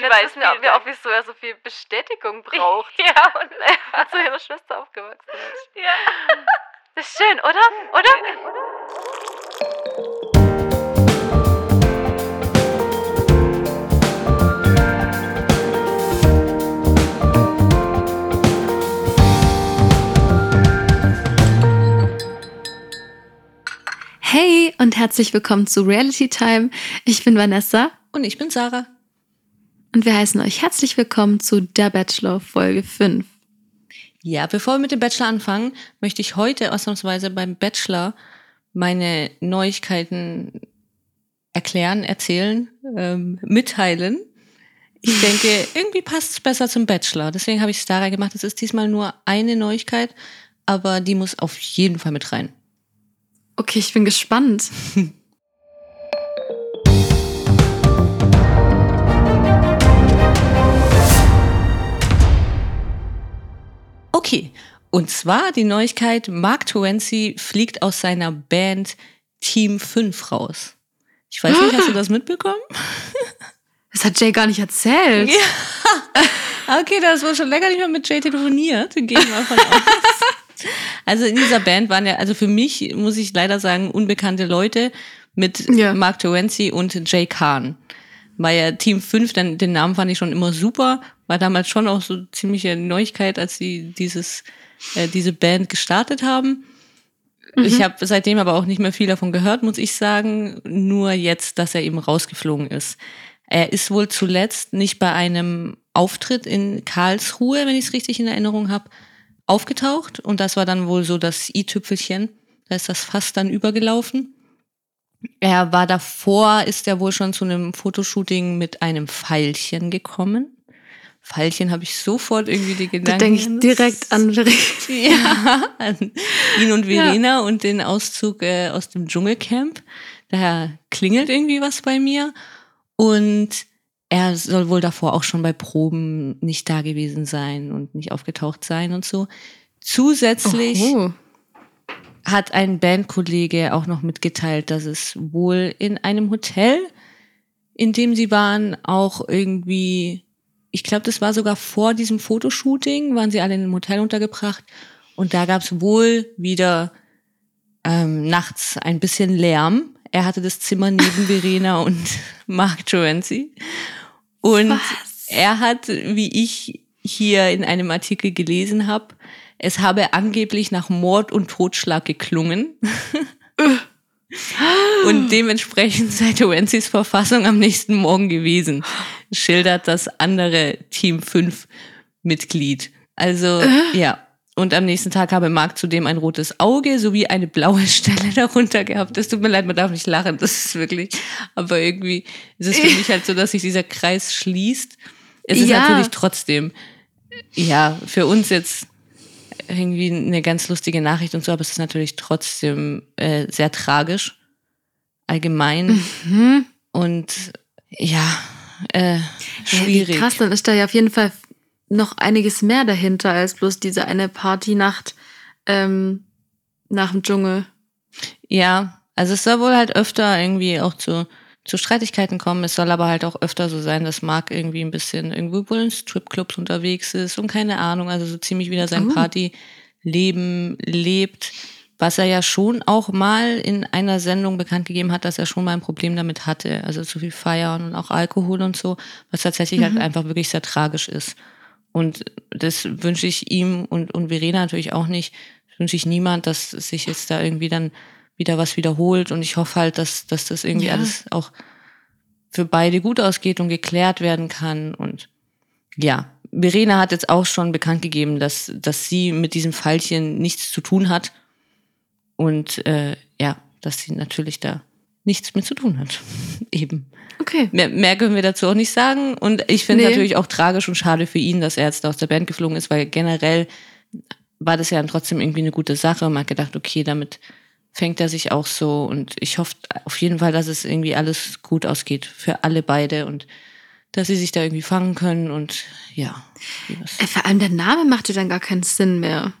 ich weiß nicht, wie oft wieso er so viel Bestätigung braucht. ja, und Als so ihre Schwester aufgewachsen ist. ja. Das ist schön, oder? Oder? Hey und herzlich willkommen zu Reality Time. Ich bin Vanessa Und ich bin Sarah. Und wir heißen euch herzlich willkommen zu Der Bachelor Folge 5. Ja, bevor wir mit dem Bachelor anfangen, möchte ich heute ausnahmsweise beim Bachelor meine Neuigkeiten erklären, erzählen, ähm, mitteilen. Ich denke, irgendwie passt es besser zum Bachelor. Deswegen habe ich es daran gemacht. Es ist diesmal nur eine Neuigkeit, aber die muss auf jeden Fall mit rein. Okay, ich bin gespannt. Okay, und zwar die Neuigkeit, Mark Terenzi fliegt aus seiner Band Team 5 raus. Ich weiß nicht, hast du das mitbekommen? Das hat Jay gar nicht erzählt. Okay, das war schon länger nicht mehr mit Jay telefoniert. Gehen wir von aus. Also in dieser Band waren ja, also für mich muss ich leider sagen, unbekannte Leute mit Ja. Mark Terenzi und Jay Kahn. War ja Team 5, denn den Namen fand ich schon immer super. War damals schon auch so ziemliche Neuigkeit, als sie dieses, äh, diese Band gestartet haben. Ich habe seitdem aber auch nicht mehr viel davon gehört, muss ich sagen. Nur jetzt, dass er eben rausgeflogen ist. Er ist wohl zuletzt nicht bei einem Auftritt in Karlsruhe, wenn ich es richtig in Erinnerung habe, aufgetaucht. Und das war dann wohl so das i-Tüpfelchen. Da ist das fast dann übergelaufen. Er war davor, ist er wohl schon zu einem Fotoshooting mit einem Pfeilchen gekommen. Pfeilchen habe ich sofort irgendwie die Da Gedanken. denke ich direkt an Ja, an ihn und Verena und den Auszug äh, aus dem Dschungelcamp. Daher klingelt irgendwie was bei mir. Und er soll wohl davor auch schon bei Proben nicht da gewesen sein und nicht aufgetaucht sein und so. Zusätzlich Oh. Hat ein Bandkollege auch noch mitgeteilt, dass es wohl in einem Hotel, in dem sie waren, auch irgendwie, ich glaube, das war sogar vor diesem Fotoshooting, waren sie alle in einem Hotel untergebracht und da gab es wohl wieder ähm, nachts ein bisschen Lärm. Er hatte das Zimmer neben Verena und Mark Terenzi. Und Was? er hat, wie ich hier in einem Artikel gelesen habe, es habe angeblich nach Mord und Totschlag geklungen. und dementsprechend sei Terenzis Verfassung am nächsten Morgen gewesen, schildert das andere Team 5 Mitglied. Also, ja. Und am nächsten Tag habe Marc zudem ein rotes Auge sowie eine blaue Stelle darunter gehabt. Es tut mir leid, man darf nicht lachen, das ist wirklich. Aber irgendwie ist es für mich halt so, dass sich dieser Kreis schließt. Es ist Ja. natürlich trotzdem, ja, für uns jetzt irgendwie eine ganz lustige Nachricht und so, aber es ist natürlich trotzdem äh, sehr tragisch. Allgemein. Mhm. Und ja, äh, Ja, wie schwierig. krass, dann ist da ja auf jeden Fall noch einiges mehr dahinter als bloß diese eine Partynacht ähm, nach dem Dschungel. Ja, also es soll wohl halt öfter irgendwie auch zu, zu Streitigkeiten kommen. Es soll aber halt auch öfter so sein, dass Marc irgendwie ein bisschen irgendwo wohl in Stripclubs unterwegs ist und keine Ahnung, also so ziemlich wieder sein Oh. Partyleben lebt. Was er ja schon auch mal in einer Sendung bekannt gegeben hat, dass er schon mal ein Problem damit hatte. Also zu viel Feiern und auch Alkohol und so, was tatsächlich halt einfach wirklich sehr tragisch ist. Und das wünsche ich ihm und, und Verena natürlich auch nicht. Das wünsche ich niemand, dass sich jetzt da irgendwie dann wieder was wiederholt. Und ich hoffe halt, dass, dass das irgendwie Ja. alles auch für beide gut ausgeht und geklärt werden kann. Und ja, Verena hat jetzt auch schon bekannt gegeben, dass, dass sie mit diesem Pfeilchen nichts zu tun hat. Und äh, ja, dass sie natürlich da nichts mit zu tun hat. Eben. Okay. Mehr, mehr können wir dazu auch nicht sagen. Und ich finde Nee. natürlich auch tragisch und schade für ihn, dass er jetzt aus der Band geflogen ist, weil generell war das ja dann trotzdem irgendwie eine gute Sache. Man hat gedacht, okay, damit fängt er sich auch so. Und ich hoffe auf jeden Fall, dass es irgendwie alles gut ausgeht für alle beide und dass sie sich da irgendwie fangen können. Und ja. Äh, Vor allem der Name machte dann gar keinen Sinn mehr.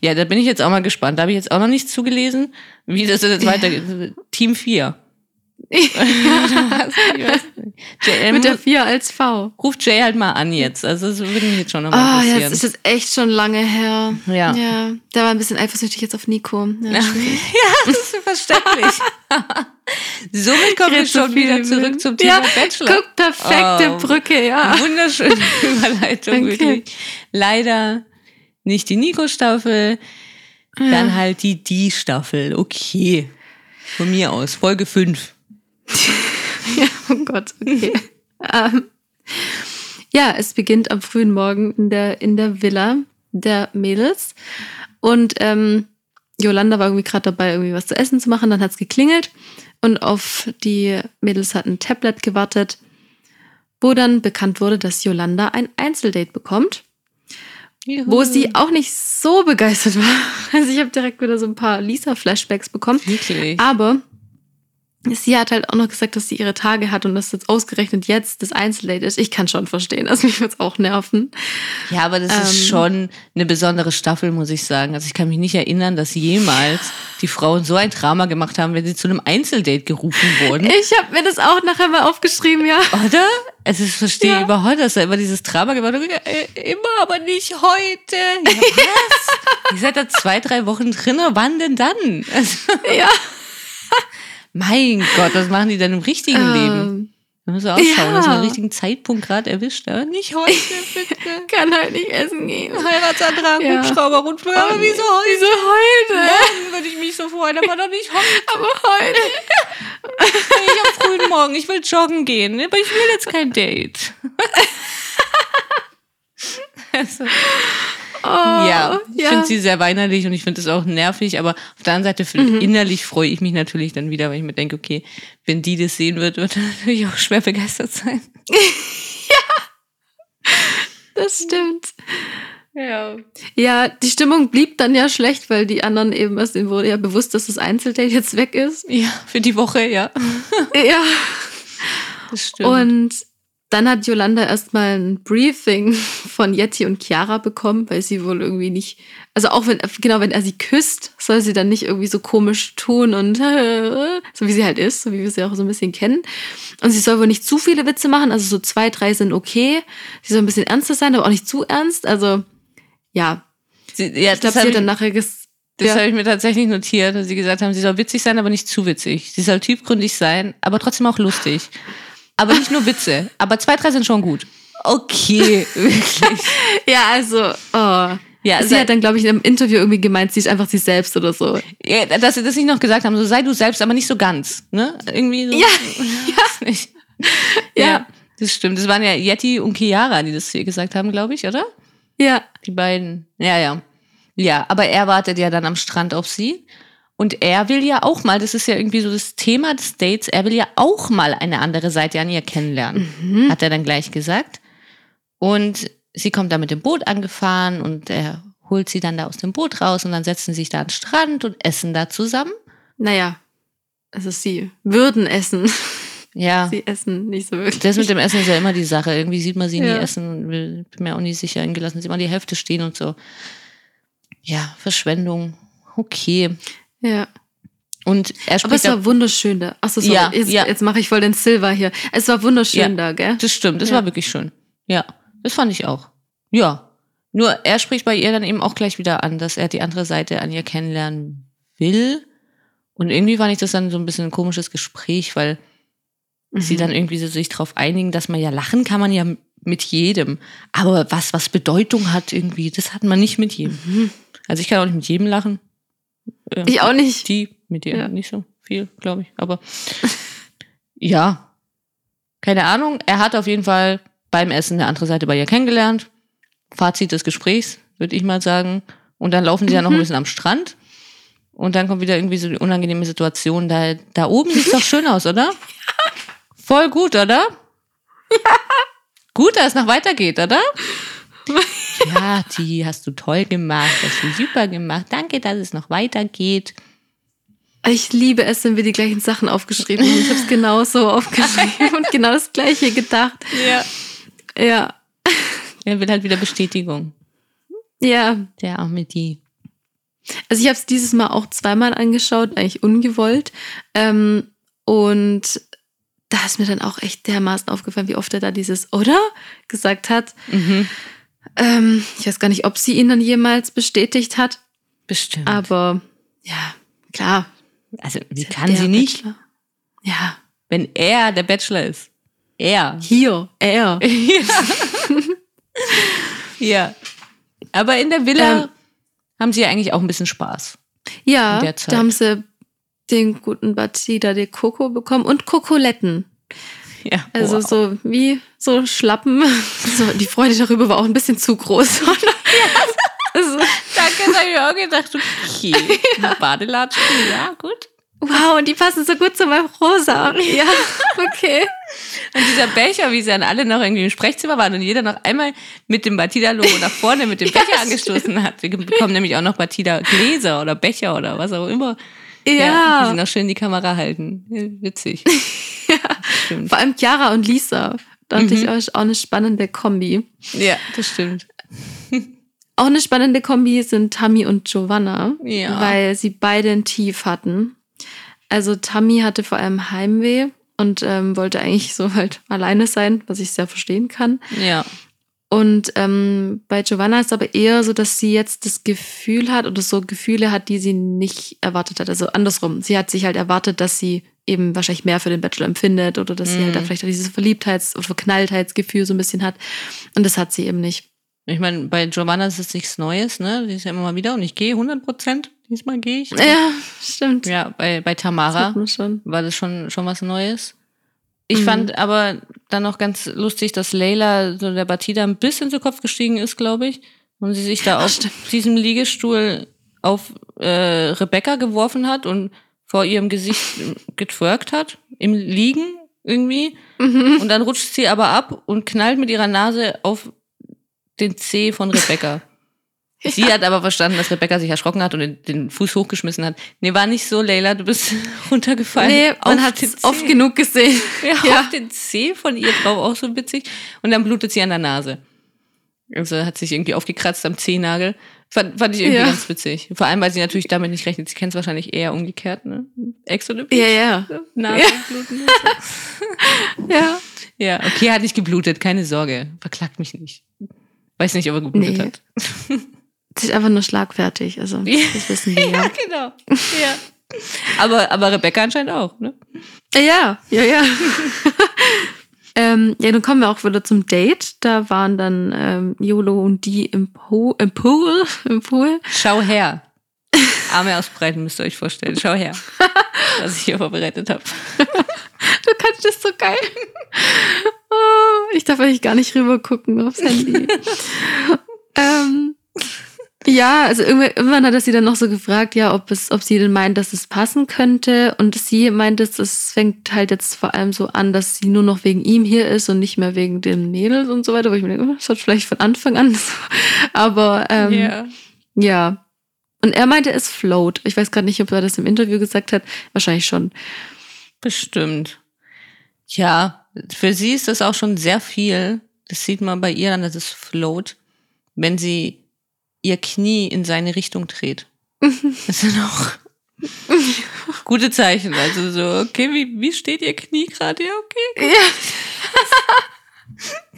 Ja, da bin ich jetzt auch mal gespannt. Da habe ich jetzt auch noch nichts zugelesen, wie das jetzt weitergeht. Team 4. Jay, Mit der 4 als V. ruft Jay halt mal an jetzt. Also das würde mich jetzt schon nochmal ja, interessieren. das ist echt schon lange her. Ja. Ja, der war ein bisschen eifersüchtig jetzt auf Nico. Ja, ja, das ist verständlich. Somit kommen wir schon wieder zurück zum Thema ja, Bachelor. Guck, perfekte Oh. Brücke, ja. Wunderschöne Überleitung, Danke. wirklich. Leider nicht die Nico-Staffel, dann halt die Die-Staffel. Okay. Von mir aus. Folge 5. Ja, oh Gott, okay. ähm, ja, es beginnt am frühen Morgen in der, in der Villa der Mädels. Und ähm, Jolanda war irgendwie gerade dabei, irgendwie was zu essen zu machen. Dann hat's geklingelt und auf die Mädels hat ein Tablet gewartet, wo dann bekannt wurde, dass Jolanda ein Einzeldate bekommt, wo sie auch nicht so begeistert war. Also ich habe direkt wieder so ein paar Lisa-Flashbacks bekommen. Wirklich. Aber sie hat halt auch noch gesagt, dass sie ihre Tage hat und dass jetzt ausgerechnet jetzt das Einzeldate ist. Ich kann schon verstehen, also mich würde es auch nerven. Ja, aber das ist Ähm. schon eine besondere Staffel, muss ich sagen. Also ich kann mich nicht erinnern, dass jemals die Frauen so ein Drama gemacht haben, wenn sie zu einem Einzeldate gerufen wurden. Ich habe mir das auch nachher mal aufgeschrieben, ja. Oder? Also ich verstehe Ja. überhaupt, dass da immer dieses Drama gemacht wird. Äh, Immer, aber nicht heute. Ja, was? Ihr seid da zwei, drei Wochen drin, wann denn dann? Also, Ja. mein Gott, was machen die denn im richtigen Leben? Ähm, Da müssen wir auch schauen, ja. dass man den richtigen Zeitpunkt gerade erwischt. Aber nicht heute, bitte. kann halt nicht essen gehen. Heiratsantrag, Ja. Hubschrauber, Rundflug. Aber Oh, wieso heute? Wieso heute? Morgen würde ich mich so freuen, aber doch nicht heute. Aber heute. Ich am frühen Morgen. Ich will joggen gehen, aber ich will jetzt kein Date. also, Oh, ja, ich finde sie sehr weinerlich und ich finde es auch nervig, aber auf der anderen Seite find, innerlich freue ich mich natürlich dann wieder, weil ich mir denke, okay, wenn die das sehen wird, wird er natürlich auch schwer begeistert sein. das stimmt. Ja. Ja, die Stimmung blieb dann ja schlecht, weil die anderen eben, also denen wurde ja bewusst, dass das Einzeldate jetzt weg ist. Ja, für die Woche, ja. Ja. Das stimmt. Und dann hat Yolanda erstmal ein Briefing von Yeti und Chiara bekommen, weil sie wohl irgendwie nicht, also auch wenn, genau, wenn er sie küsst, soll sie dann nicht irgendwie so komisch tun und so wie sie halt ist, so wie wir sie auch so ein bisschen kennen. Und sie soll wohl nicht zu viele Witze machen, also so zwei, drei sind okay. Sie soll ein bisschen ernster sein, aber auch nicht zu ernst. Also, ja, sie, ja, ich glaube, das sie habe hat dann nachher ges das ja. hab ich mir tatsächlich notiert, dass sie gesagt haben, sie soll witzig sein, aber nicht zu witzig. Sie soll tiefgründig sein, aber trotzdem auch lustig. Aber nicht nur Witze. Aber zwei, drei sind schon gut. Okay, wirklich. Ja, also, oh. Ja, sie sei- hat dann, glaube ich, in einem Interview irgendwie gemeint, sie ist einfach sie selbst oder so. Ja, dass sie das nicht noch gesagt haben, so sei du selbst, aber nicht so ganz. Ne? Irgendwie so. Ja, ja. Nicht. Ja. ja. Das stimmt. Das waren ja Yeti und Chiara, die das hier gesagt haben, glaube ich, oder? Ja, Die beiden. Ja, ja. Ja, aber er wartet ja dann am Strand auf sie. Und er will ja auch mal, das ist ja irgendwie so das Thema des Dates, er will ja auch mal eine andere Seite an ihr kennenlernen. Hat er dann gleich gesagt. Und sie kommt da mit dem Boot angefahren und er holt sie dann da aus dem Boot raus und dann setzen sie sich da an den Strand und essen da zusammen. naja, also sie würden essen. Ja. Sie essen nicht so wirklich. Das mit dem Essen ist ja immer die Sache. Irgendwie sieht man sie nie Ja. essen und will, bin mir auch nicht sicher, irgendwie lassen sie immer die Hälfte stehen und so. Ja, Verschwendung. Okay. Ja. Und er Aber es spricht war wunderschön da. Achso, sorry. Ja, jetzt ja. jetzt mache ich voll den Silver hier. Es war wunderschön Ja. da, gell? das stimmt, das Ja. war wirklich schön. Ja, das fand ich auch. Ja. Nur er spricht bei ihr dann eben auch gleich wieder an, dass er die andere Seite an ihr kennenlernen will. Und irgendwie fand ich das dann so ein bisschen ein komisches Gespräch, weil sie Mhm. dann irgendwie so sich darauf einigen, dass man ja lachen kann man ja mit jedem. Aber was, was Bedeutung hat irgendwie, das hat man nicht mit jedem. Also ich kann auch nicht mit jedem lachen. Äh, Mhm. Ich auch nicht. Die mit dir Ja. nicht so viel, glaube ich. Aber ja, keine Ahnung. Er hat auf jeden Fall beim Essen eine andere Seite bei ihr kennengelernt. Fazit des Gesprächs, würde ich mal sagen. Und dann laufen sie ja noch ein Mhm. bisschen am Strand. Und dann kommt wieder irgendwie so die unangenehme Situation. Da, da oben sieht's doch schön aus, oder? Voll gut, oder? Gut, dass es noch weitergeht, oder? ja, die hast du toll gemacht, hast du super gemacht. Danke, dass es noch weitergeht. Ich liebe es, wenn wir die gleichen Sachen aufgeschrieben haben. Ich habe es genauso aufgeschrieben und genau das Gleiche gedacht. Ja. Ja. Er will halt wieder Bestätigung. Ja. Der arme die. Also ich habe es dieses Mal auch zweimal angeschaut, eigentlich ungewollt. Ähm, Und da ist mir dann auch echt dermaßen aufgefallen, wie oft er da dieses oder gesagt hat. Mhm. Ähm, ich weiß gar nicht, ob sie ihn dann jemals bestätigt hat. Bestimmt. Aber ja, klar. also, wie ja kann sie nicht, Bachelor. Ja, wenn er der Bachelor ist? Er. hier, er. Ja. Aber in der Villa Ähm. haben sie ja eigentlich auch ein bisschen Spaß. Ja, da haben sie den guten Batida de Coco bekommen und Kokoletten. Ja. Also wow. so wie so Schlappen. So, die Freude darüber war auch ein bisschen zu groß. also, Danke, habe ich auch gedacht, okay. Badelatschen, ja, gut. wow, und die passen so gut zu meinem Rosa. Ja, okay. Und dieser Becher, wie sie dann alle noch irgendwie im Sprechzimmer waren und jeder noch einmal mit dem Batida-Logo nach vorne mit dem Becher Ja, angestoßen hat. Wir bekommen nämlich auch noch Batida-Gläser oder Becher oder was auch immer. die Ja, sie noch schön die Kamera halten. Ja, Witzig. Stimmt. vor allem Chiara und Lisa. Dachte Mhm. ich auch, auch eine spannende Kombi. Ja, das stimmt. Auch eine spannende Kombi sind Tammy und Giovanna, Ja. weil sie beide ein Tief hatten. Also Tammy hatte vor allem Heimweh und ähm, wollte eigentlich so halt alleine sein, was ich sehr verstehen kann. Ja. Und ähm, bei Giovanna ist aber eher so, dass sie jetzt das Gefühl hat oder so Gefühle hat, die sie nicht erwartet hat. Also andersrum. Sie hat sich halt erwartet, dass sie eben wahrscheinlich mehr für den Bachelor empfindet oder dass sie halt da Mhm. vielleicht auch dieses Verliebtheits- oder Verknalltheitsgefühl so ein bisschen hat. Und das hat sie eben nicht. Ich meine, bei Giovanna ist es nichts Neues, ne? Die ist ja immer mal wieder und ich gehe 100 Prozent. Diesmal gehe ich. Ja, stimmt. Ja, bei, bei Das Tamara. schon. war das schon, schon was Neues. Ich Mhm. fand aber dann noch ganz lustig, dass Leila so der Batida ein bisschen zu Kopf gestiegen ist, glaube ich. Und sie sich da Ach, auf stimmt. diesem Liegestuhl auf äh, Rebecca geworfen hat und vor ihrem Gesicht getwerkt hat. Im Liegen irgendwie. Mhm. Und dann rutscht sie aber ab und knallt mit ihrer Nase auf den Zeh von Rebecca. Sie hat aber verstanden, dass Rebecca sich erschrocken hat und den, den Fuß hochgeschmissen hat. Nee, war nicht so, Leila, du bist runtergefallen. Nee, man hat es oft genug gesehen. Ja, Ja. auf den Zeh von ihr drauf, auch so witzig. Und dann blutet sie an der Nase. Also hat sich irgendwie aufgekratzt am Zehennagel. Fand, fand ich irgendwie Ja. ganz witzig. Vor allem, weil sie natürlich damit nicht rechnet. Sie kennt es wahrscheinlich eher umgekehrt, ne? Ex the Ja, ja. Nase Ja. Ja. Ja, okay, hat nicht geblutet, keine Sorge. Verklagt mich nicht. Weiß nicht, ob er geblutet Nee. hat. Sie ist einfach nur schlagfertig. Also, Ja. das wissen wir ja. genau. Ja. Aber, aber Rebecca anscheinend auch, ne? Ja, ja, ja. Ähm, ja, dann kommen wir auch wieder zum Date. Da waren dann ähm, Jolo und die im, po im Pool. Im Pool. Schau her. Arme ausbreiten müsst ihr euch vorstellen. Schau her. Was ich hier vorbereitet habe. Du kannst das so geil. Oh, ich darf eigentlich gar nicht rüber gucken aufs Handy. ähm, ja, also irgendwann, hat er sie dann noch so gefragt, ja, ob es, ob sie denn meint, dass es passen könnte. Und sie meint, es, es fängt halt jetzt vor allem so an, dass sie nur noch wegen ihm hier ist und nicht mehr wegen den Mädels und so weiter. Wo ich mir denke, oh, das hat vielleicht von Anfang an so. Aber ähm, Ja. ja. Und er meinte, es float. Ich weiß gerade nicht, ob er das im Interview gesagt hat. Wahrscheinlich schon. Bestimmt. Ja, für sie ist das auch schon sehr viel. Das sieht man bei ihr an, dass es float, wenn sie ihr Knie in seine Richtung dreht. Das sind auch gute Zeichen. Also so, okay, wie, wie steht ihr Knie gerade? Ja, okay. Ja.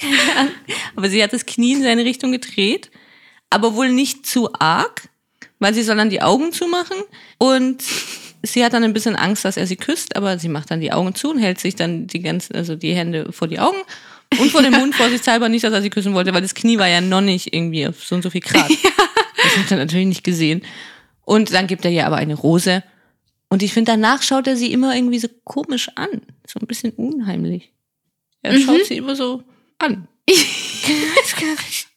Aber sie hat das Knie in seine Richtung gedreht, aber wohl nicht zu arg, weil sie soll dann die Augen zumachen und sie hat dann ein bisschen Angst, dass er sie küsst, aber sie macht dann die Augen zu und hält sich dann die ganzen, also die Hände vor die Augen und vor den Mund vorsichtshalber nicht, dass er sie küssen wollte, weil das Knie war ja noch nicht irgendwie auf so und so viel Grad. Das hat er natürlich nicht gesehen. Und dann gibt er ihr aber eine Rose. Und ich finde, danach schaut er sie immer irgendwie so komisch an. So ein bisschen unheimlich. Er Mhm. schaut sie immer so an. Ich weiß gar nicht.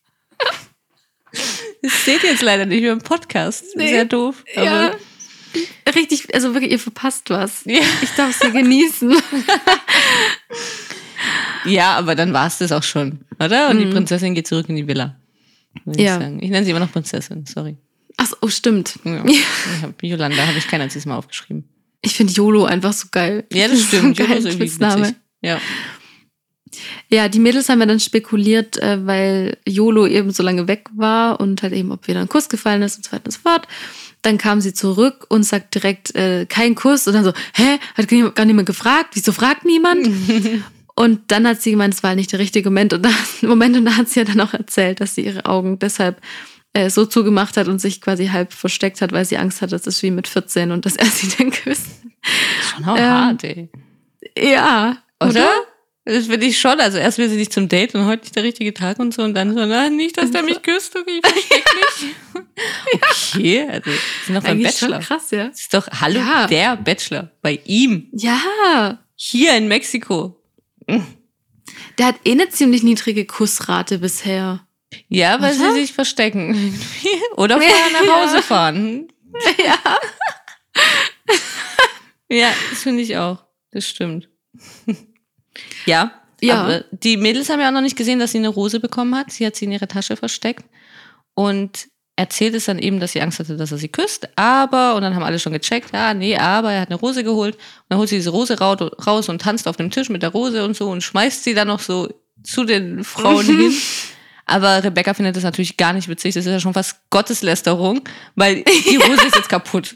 Das seht ihr jetzt leider nicht mehr im Podcast. Nee. Sehr doof. Ja. Richtig, also wirklich, ihr verpasst was. ja. Ich darf es ja genießen. ja, aber dann war es das auch schon, oder? Und die Mhm. Prinzessin geht zurück in die Villa. Ja. Ich, ich nenne sie immer noch Prinzessin, sorry. Ach so, oh, stimmt. Ja. Ich hab, Yolanda habe ich kein einziges Mal aufgeschrieben. Ich finde YOLO einfach so geil. Ja, das stimmt. So ein Yolo ist irgendwie Spitzname. witzig. Ja. Ja, die Mädels haben ja dann spekuliert, äh, weil YOLO eben so lange weg war und halt eben, ob wieder ein Kuss gefallen ist und so weiter und so fort. Dann kam sie zurück und sagt direkt, äh, kein Kuss. Und dann so, hä, hat gar niemand gefragt? Wieso fragt niemand? und dann hat sie gemeint, es war nicht der richtige Moment. Und, da, Moment, und da hat sie ja dann auch erzählt, dass sie ihre Augen deshalb äh, so zugemacht hat und sich quasi halb versteckt hat, weil sie Angst hat, dass es wie mit 14 und dass er sie dann küsst. Schon auch ähm, hart, ey. Ja. Oder? oder? Das finde ich schon. Also erst will sie nicht zum Date und heute nicht der richtige Tag und so und dann so, na, nicht, dass der mich küsst, okay, ich versteck mich. okay, also sie sind doch beim Bachelor. Schon krass, ja. Das ist doch, hallo, ja. der Bachelor. Bei ihm. Ja. Hier in Mexiko. Der hat eh eine ziemlich niedrige Kussrate bisher. Ja, weil Was? sie sich verstecken. Oder vorher nach Hause fahren. Ja. ja, das finde ich auch. Das stimmt. Ja. Ja. Aber die Mädels haben ja auch noch nicht gesehen, dass sie eine Rose bekommen hat. Sie hat sie in ihre Tasche versteckt und erzählt es dann eben, dass sie Angst hatte, dass er sie küsst. Aber, und dann haben alle schon gecheckt, ja, nee, aber er hat eine Rose geholt. Und dann holt sie diese Rose raus und tanzt auf dem Tisch mit der Rose und so und schmeißt sie dann noch so zu den Frauen hin. Aber Rebecca findet das natürlich gar nicht witzig. Das ist ja schon fast Gotteslästerung, weil die Rose ist jetzt kaputt.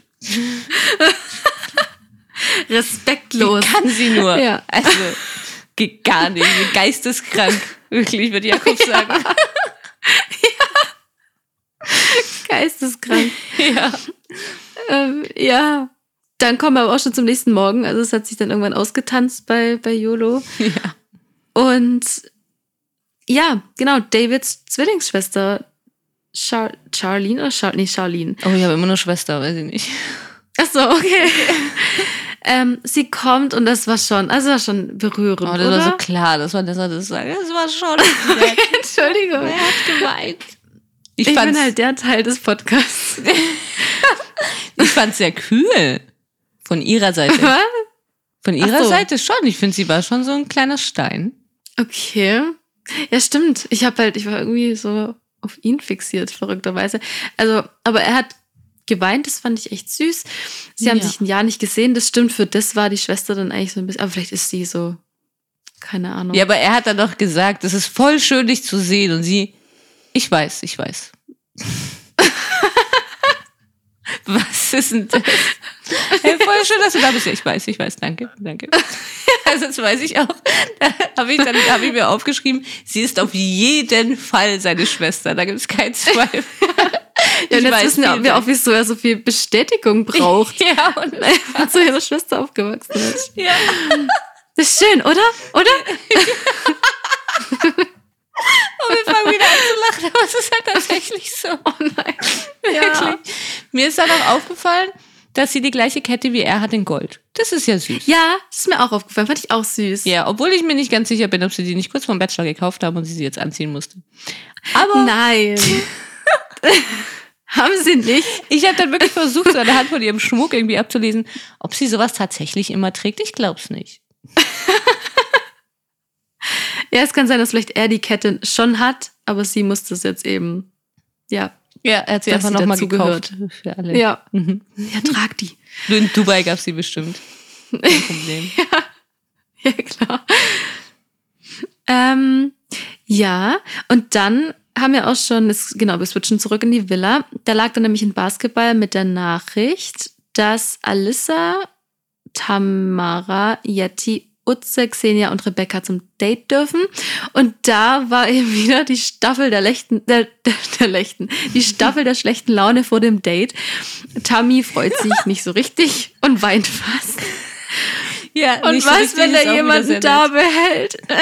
Respektlos. Wie kann sie nur? Ja. Also, geht gar nicht. Geisteskrank. Wirklich, würde Jakob sagen. Geisteskrank. Ja. Ähm, ja. Dann kommen wir aber auch schon zum nächsten Morgen. Also es hat sich dann irgendwann ausgetanzt bei, bei YOLO. Ja. Und ja, genau, Davids Zwillingsschwester Char Charlene oder Char nee, Charlene. Oh, ich habe immer nur Schwester, weiß ich nicht. Ach so, okay. ähm, sie kommt und das war schon, also war schon berührend, Oh, das oder? war so klar, dass man das das sagen. Das war schon. okay, Entschuldigung. Er hat geweint. Ich, ich bin halt der Teil des Podcasts. ich fand's sehr kühl. Von ihrer Seite. Was? Von ihrer so. Seite schon. Ich finde, sie war schon so ein kleiner Stein. Okay. Ja, stimmt. Ich habe halt, ich war irgendwie so auf ihn fixiert, verrückterweise. Also, aber er hat geweint, das fand ich echt süß. Sie haben Ja. sich ein Jahr nicht gesehen, das stimmt. Für das war die Schwester dann eigentlich so ein bisschen, aber vielleicht ist sie so, keine Ahnung. Ja, aber er hat dann doch gesagt, es ist voll schön, dich zu sehen. Und sie, ich weiß, ich weiß. Was ist denn das? Hey, voll schön, dass du da bist. Ja, Ich weiß, ich weiß, danke, danke. Also das weiß ich auch. Da habe ich, dann hab ich mir aufgeschrieben, sie ist auf jeden Fall seine Schwester. Da gibt es keinen Zweifel. ja, und Ich jetzt weiß, wissen wir, auch, wieso er so viel Bestätigung braucht. Ja, und Weil zu ihrer Schwester aufgewachsen ist. ja. Das ist schön, oder? Oder? Und wir fangen wieder an zu lachen, aber es ist halt tatsächlich so. Oh nein. Wirklich. Mir ist dann auch aufgefallen, dass sie die gleiche Kette wie er hat in Gold. Das ist ja süß. Ja, das ist mir auch aufgefallen. Fand ich auch süß. Ja, obwohl ich mir nicht ganz sicher bin, ob sie die nicht kurz vom Bachelor gekauft haben und sie sie jetzt anziehen musste. Aber Nein. Haben sie nicht. ich habe dann wirklich versucht, so anhand von ihrem Schmuck irgendwie abzulesen, ob sie sowas tatsächlich immer trägt. Ich glaub's nicht. Ja, es kann sein, dass vielleicht er die Kette schon hat, aber sie musste es jetzt eben. Ja. Ja, er hat sie einfach nochmal gekauft. Für alle. Ja. Mhm. Ja, trag die. In Dubai gab's sie bestimmt. Kein Problem. Ja, klar. Ähm, ja, und dann haben wir auch schon, das, genau, wir switchen zurück in die Villa. Da lag dann nämlich ein Basketball mit der Nachricht, dass Alyssa, Tamara, Yeti, Utze, Xenia und Rebecca zum Date dürfen. Und da war eben wieder die Staffel der Lechten, der, der, der Lechten, die Staffel der schlechten Laune vor dem Date. Tammy freut sich nicht so richtig und weint fast. Ja, Und so was, wenn er jemanden da behält?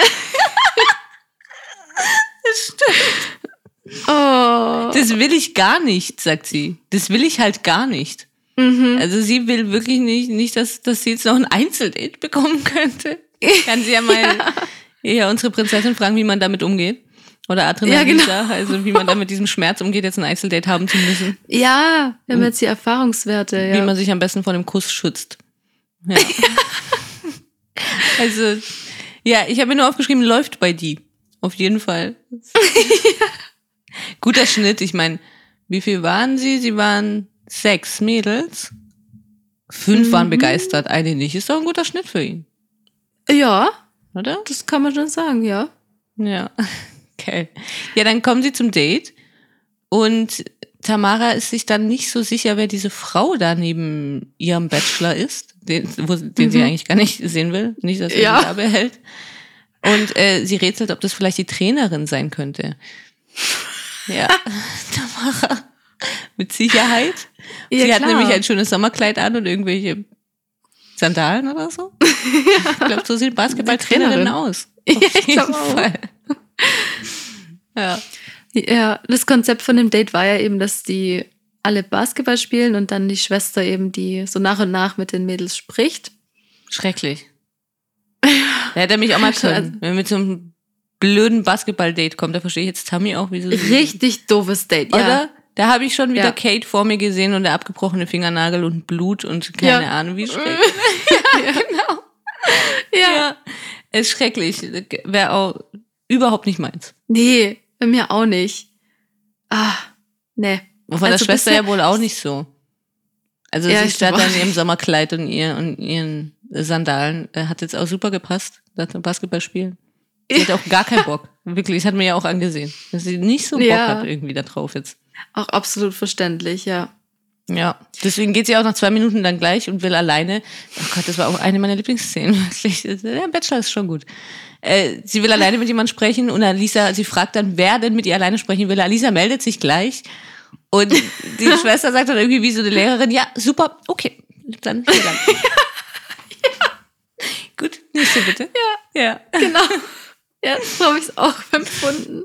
Oh. Das will ich gar nicht, sagt sie. Das will ich halt gar nicht. Mhm. Also sie will wirklich nicht, nicht dass, dass sie jetzt noch ein Einzeldate bekommen könnte. Kann sie ja mal ja. unsere Prinzessin fragen, wie man damit umgeht. Oder Adriana Ja, genau. Lisa, also wie man da mit diesem Schmerz umgeht, jetzt ein Einzeldate haben zu müssen. Ja, wir haben jetzt die Erfahrungswerte. Ja. Wie man sich am besten vor dem Kuss schützt. Ja. also, ja, ich habe mir nur aufgeschrieben, läuft bei die. Auf jeden Fall. Guter Schnitt. Ich meine, wie viel waren sie? Sie waren sechs Mädels. Fünf waren Mhm. begeistert, eine nicht. Ist doch ein guter Schnitt für ihn, ja, oder? das kann man schon sagen, ja. Ja. Okay. Ja, dann kommen sie zum Date und Tamara ist sich dann nicht so sicher, wer diese Frau da neben ihrem Bachelor ist, den, wo, den sie Mhm. eigentlich gar nicht sehen will. Nicht, dass er Ja. sie da behält. Und äh, sie rätselt, ob das vielleicht die Trainerin sein könnte. Ja, Tamara. Mit Sicherheit. Ja, sie hat klar. nämlich ein schönes Sommerkleid an und irgendwelche Sandalen oder so. Ich glaube, so sieht Basketballtrainerin Trainerin. aus. Ja, Auf ich jeden. Fall. Ja. Ja, das Konzept von dem Date war ja eben, dass die alle Basketball spielen und dann die Schwester eben, die so nach und nach mit den Mädels spricht. Schrecklich. Da hätte er mich auch mal können. Wenn so einem blöden Basketball-Date kommt, da verstehe ich jetzt Tammy auch, wieso. sie- Richtig doofes Date, ja. Oder? Da habe ich schon wieder Ja. Kate vor mir gesehen und der abgebrochene Fingernagel und Blut und keine Ja. Ahnung, wie schrecklich. genau. Ja. Ja. Ist schrecklich. Wäre auch überhaupt nicht meins. Nee, bei mir auch nicht. Ah, nee. Und von Also der Schwester ja wohl auch nicht so. Also Ja, sie glaub auch an ihrem. Sommerkleid und, ihr, und ihren Sandalen äh, hat jetzt auch super gepasst, das Basketball spielen. Sie hat auch gar keinen Bock. Wirklich, das hat mir ja auch angesehen. Dass sie nicht so Bock Ja. hat irgendwie da drauf jetzt. Auch absolut verständlich, ja. Ja, deswegen geht sie auch nach zwei Minuten dann gleich und will alleine. Oh Gott, das war auch eine meiner Lieblingsszenen. Wirklich. Der Bachelor ist schon gut. Äh, sie will alleine mit jemandem sprechen und Alisa, sie fragt dann, wer denn mit ihr alleine sprechen will. Alisa meldet sich gleich und die Schwester sagt dann irgendwie wie so eine Lehrerin, ja, super, okay, dann hier lang. Gut, nächste bitte. Ja. Ja. Genau. Ja, so habe ich es auch empfunden.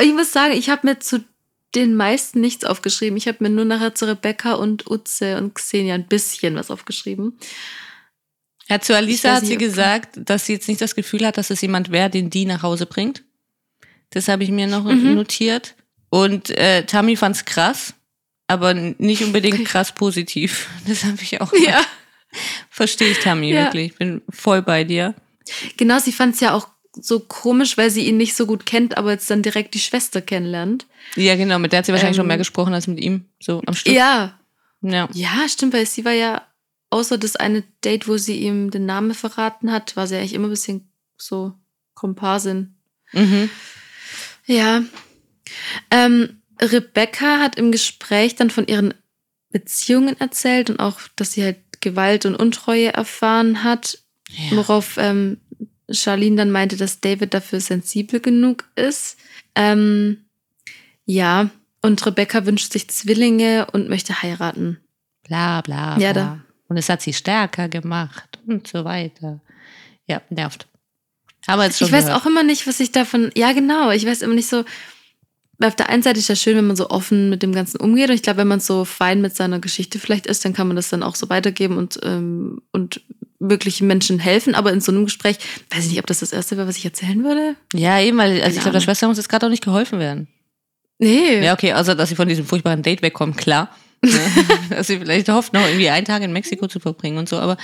Ich muss sagen, ich habe mir zu den meisten nichts aufgeschrieben. Ich habe mir nur nachher zu Rebecca und Utze und Xenia ein bisschen was aufgeschrieben. Ja, zu Alisa hat sie gesagt, dass sie jetzt nicht das Gefühl hat, dass es jemand wäre, den die nach Hause bringt. Das habe ich mir noch Mhm. notiert. Und äh, Tammy fand's krass, aber nicht unbedingt krass positiv. Das habe ich auch. Verstehe ich, Tammy, Ja. wirklich. Ich bin voll bei dir. Genau, sie fand es ja auch so komisch, weil sie ihn nicht so gut kennt, aber jetzt dann direkt die Schwester kennenlernt. Ja, genau, mit der hat sie wahrscheinlich schon Ähm, mehr gesprochen als mit ihm. So am Stück. Ja, Ja. ja, stimmt, weil sie war ja, außer das eine Date, wo sie ihm den Namen verraten hat, war sie eigentlich immer ein bisschen so Komparsin. Mhm. Ja. Ähm, Rebecca hat im Gespräch dann von ihren Beziehungen erzählt und auch, dass sie halt Gewalt und Untreue erfahren hat, ja. worauf ähm, Charlene dann meinte, dass David dafür sensibel genug ist. Ähm, ja, und Rebecca wünscht sich Zwillinge und möchte heiraten. Bla bla bla. Ja, da- Und es hat sie stärker gemacht und so weiter. Ja, nervt. Aber jetzt schon Ich weiß gehört. auch immer nicht, was ich davon. Ja, genau. Ich weiß immer nicht so. Auf der einen Seite ist ja schön, wenn man so offen mit dem Ganzen umgeht. Und ich glaube, wenn man so fein mit seiner Geschichte vielleicht ist, dann kann man das dann auch so weitergeben und, ähm, und wirklich Menschen helfen. Aber in so einem Gespräch, weiß ich nicht, ob das das Erste wäre, was ich erzählen würde. Ja, eben, weil also ich glaube, der. Schwester muss jetzt gerade auch nicht geholfen werden. Nee. Ja, okay, außer dass sie von diesem furchtbaren Date wegkommt, klar. Ne? dass sie vielleicht hofft, noch irgendwie einen Tag in Mexiko zu verbringen und so, aber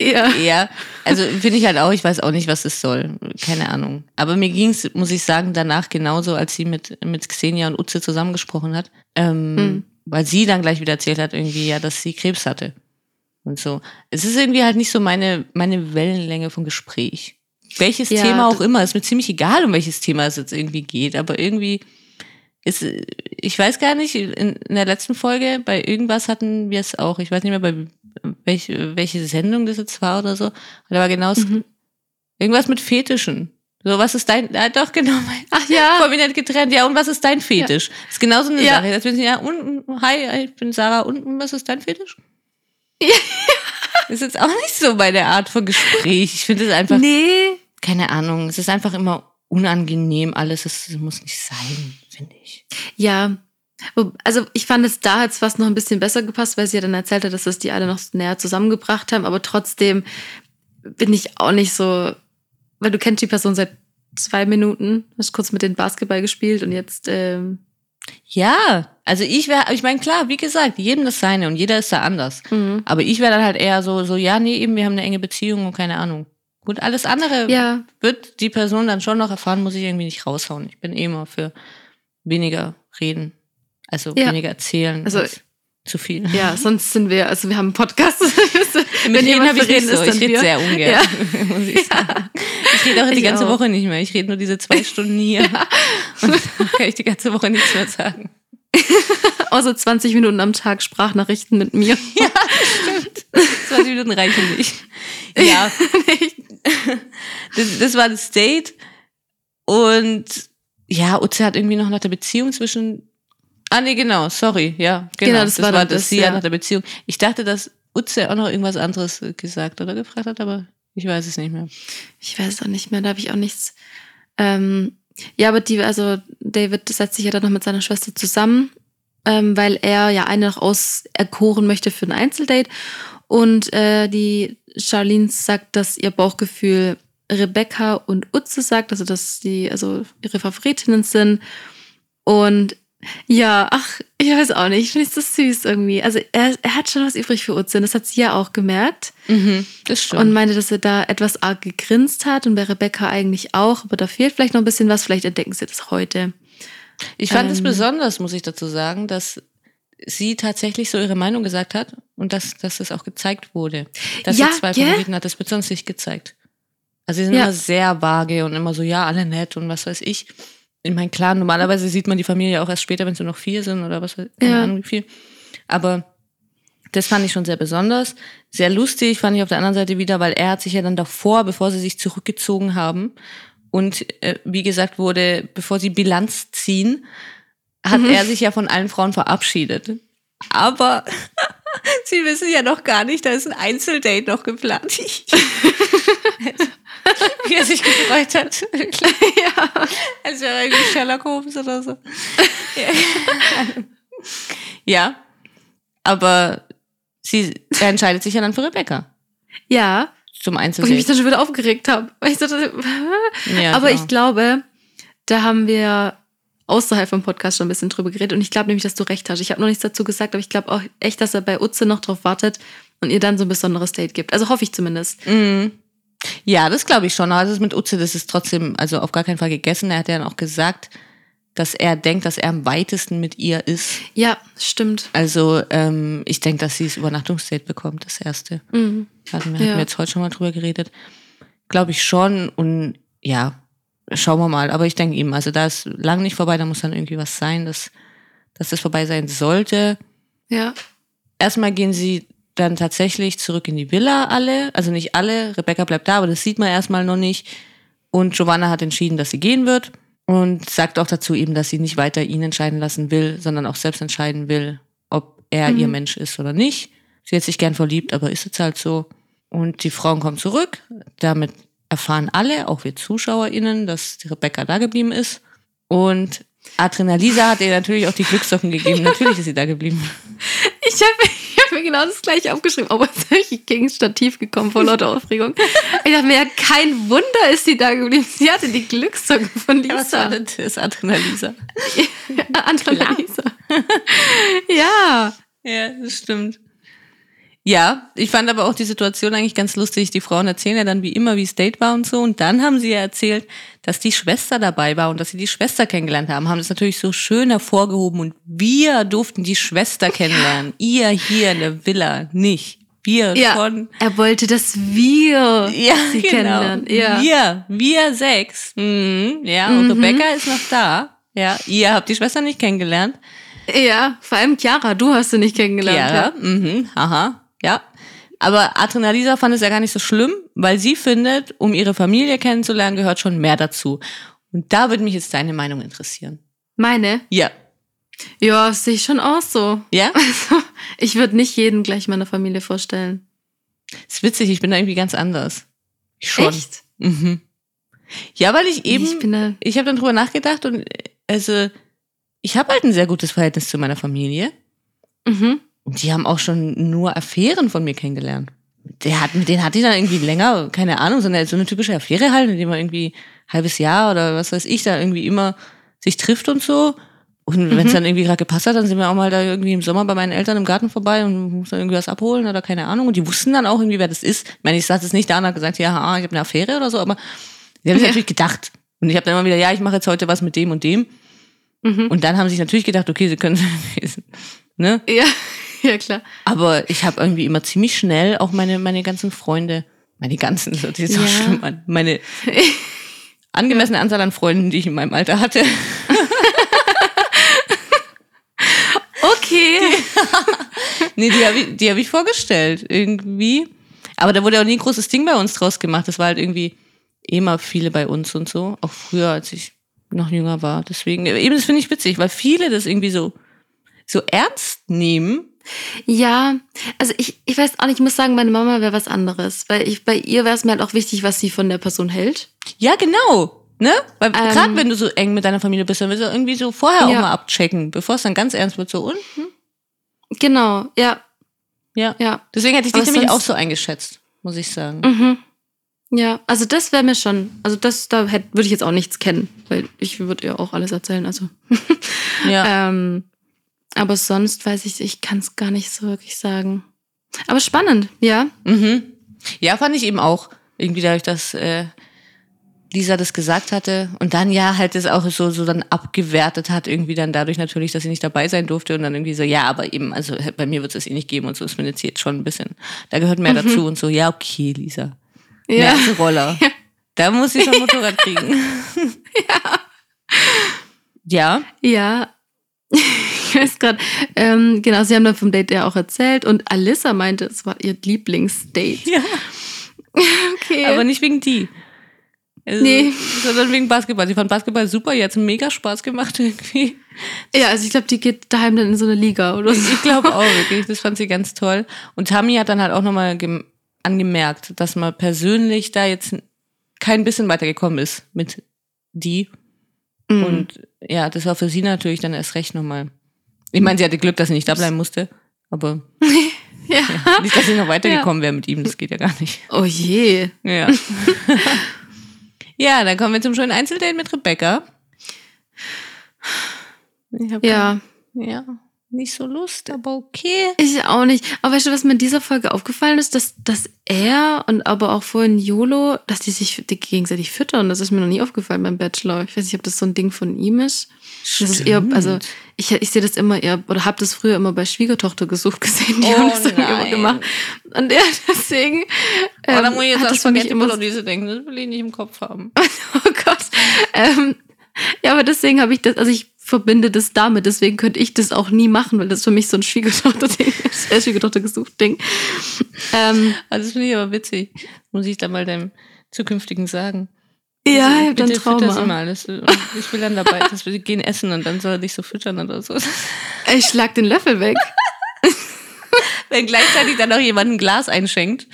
Ja. ja, also finde ich halt auch, ich weiß auch nicht, was es soll. Keine Ahnung. Aber mir ging es, muss ich sagen, danach genauso, als sie mit, mit Xenia und Utze zusammengesprochen hat, ähm, Mhm. weil sie dann gleich wieder erzählt hat, irgendwie, ja, dass sie Krebs hatte. Und so. Es ist irgendwie halt nicht so meine, meine Wellenlänge von Gespräch. Welches Ja, Thema auch das- immer, ist mir ziemlich egal, um welches Thema es jetzt irgendwie geht, aber irgendwie ist, ich weiß gar nicht, in, in der letzten Folge, bei irgendwas hatten wir es auch, ich weiß nicht mehr, bei welch, welche Sendung das jetzt war oder so, da war genau das- Mhm. irgendwas mit Fetischen. So, was ist dein, ja, doch, genau, mein, Ach ja. prominent getrennt, ja, und was ist dein Fetisch? Ist genau so eine Ja. Sache. Als wenn sie, ja, und, hi, ich bin Sarah, und, und was ist dein Fetisch? Ja. Ist jetzt auch nicht so meine Art von Gespräch. Ich finde es einfach, Nee. keine Ahnung, es ist einfach immer unangenehm alles. Es muss nicht sein, finde ich. Ja. Also ich fand es da es fast noch ein bisschen besser gepasst, weil sie ja dann erzählt hat, dass das die alle noch näher zusammengebracht haben. Aber trotzdem bin ich auch nicht so, weil du kennst die Person seit zwei Minuten, hast kurz mit den Basketball gespielt und jetzt ähm, Ja, also ich wäre, ich meine, klar, wie gesagt, jedem das seine und jeder ist da anders. mhm. Aber ich wäre dann halt eher so, so, ja, nee, eben, wir haben eine enge Beziehung und keine Ahnung. Gut, alles andere ja, wird die Person dann schon noch erfahren, muss ich irgendwie nicht raushauen. Ich bin eh immer für weniger reden. Also Ja. weniger erzählen. Also- als zu viel. ja, sonst sind wir, also wir haben einen Podcast. Mit Wenn jemand habe ich reden so. ist, Ich dann rede wir. sehr ungern, muss ich sagen. Ich rede auch die Ich ganze auch. Woche nicht mehr. Ich rede nur diese zwei Stunden hier. Und dann kann ich die ganze Woche nichts mehr sagen. Außer 20 Minuten am Tag Sprachnachrichten mit mir. Ja, stimmt. 20 Minuten reichen nicht. Ja. das, das war das Date. Und ja, Utze hat irgendwie noch nach der Beziehung zwischen. Ah, nee, genau, sorry, ja, genau. Genau, das war dann das, sie ja. nach der Beziehung. Ich dachte, dass Utze auch noch irgendwas anderes äh, gesagt oder gefragt hat, aber ich weiß es nicht mehr. Ich weiß auch nicht mehr, da habe ich auch nichts. Ähm, ja, aber die, also David setzt sich ja dann noch mit seiner Schwester zusammen, ähm, weil er ja eine noch auserkoren möchte für ein Einzeldate. Und äh, die Charlene sagt, dass ihr Bauchgefühl Rebecca und Utze sagt, also dass die also ihre Favoritinnen sind. Und ja, ach, ich weiß auch nicht, ich finde es so süß irgendwie. Also er, er hat schon was übrig für Utze, und das hat sie ja auch gemerkt. Mhm, das stimmt. Und meinte, dass er da etwas arg gegrinst hat und bei Rebecca eigentlich auch, aber da fehlt vielleicht noch ein bisschen was, vielleicht entdecken sie das heute. Ich fand es Ähm. besonders, muss ich dazu sagen, dass sie tatsächlich so ihre Meinung gesagt hat und dass, dass das auch gezeigt wurde. Dass Ja, sie zwei gell? Favoriten hat, das wird sonst nicht gezeigt. Also sie sind Ja. immer sehr vage und immer so, ja, alle nett und was weiß ich. In meinem Clan, normalerweise sieht man die Familie auch erst später, wenn nur noch vier sind oder was keine Ja. Ahnung wie viel. Aber das fand ich schon sehr besonders. Sehr lustig fand ich auf der anderen Seite wieder, weil er hat sich ja dann davor, bevor sie sich zurückgezogen haben und äh, wie gesagt wurde, bevor sie Bilanz ziehen, hat Mhm. er sich ja von allen Frauen verabschiedet. Aber sie wissen ja noch gar nicht, da ist ein Einzeldate noch geplant. wie er sich gefreut hat. ja. Als wäre er irgendwie Sherlock Holmes oder so. ja, aber sie er entscheidet sich ja dann für Rebecca Ja, zum wo ich mich dann schon wieder aufgeregt habe. Weil ich dachte, Ja, aber genau. ich glaube, da haben wir außerhalb vom Podcast schon ein bisschen drüber geredet und ich glaube nämlich, dass du recht hast. Ich habe noch nichts dazu gesagt, aber ich glaube auch echt, dass er bei Utze noch drauf wartet und ihr dann so ein besonderes Date gibt. Also hoffe ich zumindest. Mhm. Ja, das glaube ich schon. Also das mit Utze, das ist trotzdem, also auf gar keinen Fall gegessen. Er hat ja dann auch gesagt, dass er denkt, dass er am weitesten mit ihr ist. Ja, stimmt. Also ähm, ich denke, dass sie das Übernachtungsdate bekommt, das erste. Mhm. Hatten wir, hatten Ja. wir jetzt heute schon mal drüber geredet. Glaube ich schon. Und ja, schauen wir mal. Aber ich denke ihm, also da ist lang nicht vorbei, da muss dann irgendwie was sein, dass, dass das vorbei sein sollte. Ja. Erstmal gehen sie dann tatsächlich zurück in die Villa alle. Also nicht alle. Rebecca bleibt da, aber das sieht man erstmal noch nicht. Und Giovanna hat entschieden, dass sie gehen wird. Und sagt auch dazu eben, dass sie nicht weiter ihn entscheiden lassen will, sondern auch selbst entscheiden will, ob er Mhm. ihr Mensch ist oder nicht. Sie hat sich gern verliebt, aber ist jetzt halt so. Und die Frauen kommen zurück. Damit erfahren alle, auch wir ZuschauerInnen, dass die Rebecca da geblieben ist. Und Adrenalisa hat ihr natürlich auch die Glückssocken gegeben. Natürlich ist sie da geblieben. Ich habe ich hab mir genau das gleiche aufgeschrieben, aber ich gegen das Stativ gekommen vor lauter Aufregung. Ich dachte mir, ja, kein Wunder ist sie da geblieben. Sie hatte die Glückssocken von Ja, was war Lisa. denn das Adrenalisa? Andere Lisa. ja. Ja, das stimmt. Ja, ich fand aber auch die Situation eigentlich ganz lustig. Die Frauen erzählen ja dann wie immer, wie es Date war und so. Und dann haben sie ja erzählt, dass die Schwester dabei war und dass sie die Schwester kennengelernt haben. Haben das natürlich so schön hervorgehoben. Und wir durften die Schwester kennenlernen. Ihr hier in der Villa nicht. Wir Ja. schon. Er wollte, dass wir Ja, sie genau. kennenlernen. Ja. Wir, wir sechs. Mhm. Ja, und Mhm. Rebecca ist noch da. Ja, ihr habt die Schwester nicht kennengelernt. ja, vor allem Chiara, du hast sie nicht kennengelernt. Ja, mhm, aha, ja. Aber Adrenalisa fand es ja gar nicht so schlimm, weil sie findet, um ihre Familie kennenzulernen, gehört schon mehr dazu. Und da würde mich jetzt deine Meinung interessieren. Meine? Ja. Ja, das sehe ich schon auch so. Ja? Also, ich würde nicht jeden gleich meiner Familie vorstellen. Ist witzig, ich bin da irgendwie ganz anders. Ich schon. Echt? Mhm. Ja, weil ich eben, Ich bin da. ich habe dann drüber nachgedacht und äh, also ich habe halt ein sehr gutes Verhältnis zu meiner Familie. Mhm. Und die haben auch schon nur Affären von mir kennengelernt. Der hat, mit denen hatte ich dann irgendwie länger, keine Ahnung, so eine, so eine typische Affäre halt, in dem man irgendwie ein halbes Jahr oder was weiß ich, da irgendwie immer sich trifft und so. Und wenn es Mhm. dann irgendwie gerade gepasst hat, dann sind wir auch mal da irgendwie im Sommer bei meinen Eltern im Garten vorbei und mussten irgendwie was abholen oder keine Ahnung. Und die wussten dann auch irgendwie, wer das ist. Ich meine, ich saß jetzt nicht da und hab gesagt, ja, ah, ich habe eine Affäre oder so, aber die haben sich Ja. natürlich gedacht. Und ich habe dann immer wieder, ja, ich mache jetzt heute was mit dem und dem. Mhm. Und dann haben sie sich natürlich gedacht, okay, sie können, ne? Ja, ja klar. Aber ich habe irgendwie immer ziemlich schnell auch meine, meine ganzen Freunde, meine ganzen, das hört sich so Ja. schlimm an, meine angemessene Anzahl an Freunden, die ich in meinem Alter hatte. nee, die habe ich, die hab ich vorgestellt, irgendwie. Aber da wurde auch nie ein großes Ding bei uns draus gemacht. Das war halt irgendwie immer viele bei uns und so. Auch früher, als ich noch jünger war. Deswegen, eben das finde ich witzig, weil viele das irgendwie so, so ernst nehmen. Ja, also ich, ich weiß auch nicht, ich muss sagen, meine Mama wäre was anderes. Weil ich, bei ihr wäre es mir halt auch wichtig, was sie von der Person hält. Ja, genau. Ne? Weil Ähm. gerade wenn du so eng mit deiner Familie bist, dann willst du irgendwie so vorher auch Ja. mal abchecken, bevor es dann ganz ernst wird. So, und? Hm? Genau, ja, Ja. ja. Deswegen hätte ich dich nämlich auch so eingeschätzt, muss ich sagen. Mhm. Ja, also das wäre mir schon, also das, da hätte, würde ich jetzt auch nichts kennen, weil ich würde ihr auch alles erzählen, also. Ja. ähm, aber sonst weiß ich, ich kann es gar nicht so wirklich sagen. Aber spannend, ja. Mhm. Ja, fand ich eben auch. Irgendwie dadurch, dass äh, Lisa das gesagt hatte und dann ja halt das auch so, so dann abgewertet hat, irgendwie dann dadurch natürlich, dass sie nicht dabei sein durfte und dann irgendwie so, ja, aber eben, also bei mir wird es eh nicht geben und so ist mir jetzt jetzt schon ein bisschen, da gehört mehr dazu und so, ja, okay, Lisa. Mehr als Roller. Da muss ich schon Motorrad kriegen. ja. Ja. Ich weiß gerade, ähm, genau, sie haben dann vom Date ja auch erzählt und Alissa meinte, es war ihr Lieblingsdate. Ja. Okay. Aber nicht wegen die. Also, Nee. Sondern wegen Basketball. Sie fand Basketball super, hat mega Spaß gemacht irgendwie. ja, also ich glaube, die geht daheim dann in so eine Liga oder so. Ich glaube auch wirklich, das fand sie ganz toll. Und Tammy hat dann halt auch nochmal angemerkt, dass man persönlich da jetzt kein bisschen weitergekommen ist mit die. Mhm. Und ja, das war für sie natürlich dann erst recht nochmal. Ich meine, sie hatte Glück, dass sie nicht da bleiben musste, aber ja. nicht, dass sie noch weitergekommen wäre mit ihm, das geht ja gar nicht. Oh je. Ja. ja, dann kommen wir zum schönen Einzeldate mit Rebecca. Ja. kein- ja, nicht so Lust, aber okay. Ich auch nicht. Aber weißt du, was mir in dieser Folge aufgefallen ist, dass, dass er und aber auch vorhin Yolo, dass die sich die gegenseitig füttern. Das ist mir noch nie aufgefallen beim Bachelor. Ich weiß nicht, ob das so ein Ding von ihm ist. Das ist eher, also ich, ich sehe das immer eher, oder habe das früher immer bei Schwiegertochter gesucht gesehen. Die Oh haben das irgendwie immer gemacht. Und ja, deswegen. Aber da ähm, muss ich jetzt hat an das Spaghetti immer Bolognese denken, das will ich nicht im Kopf haben. Oh Gott. Ähm, ja, aber deswegen habe ich das, also ich verbinde das damit, deswegen könnte ich das auch nie machen, weil das für mich so ein Schwiegertochter-Ding ist, äh, Schwiegertochter gesucht Ding. Ähm, Also das finde ich aber witzig. Muss ich dann mal deinem zukünftigen sagen. Ja, ich Also, habe dann bitte fütter sie Trauma. mal. Das, und ich will dann dabei, dass wir gehen essen und dann soll er dich so füttern oder so. Ich schlag den Löffel weg. Wenn gleichzeitig dann noch jemand ein Glas einschenkt,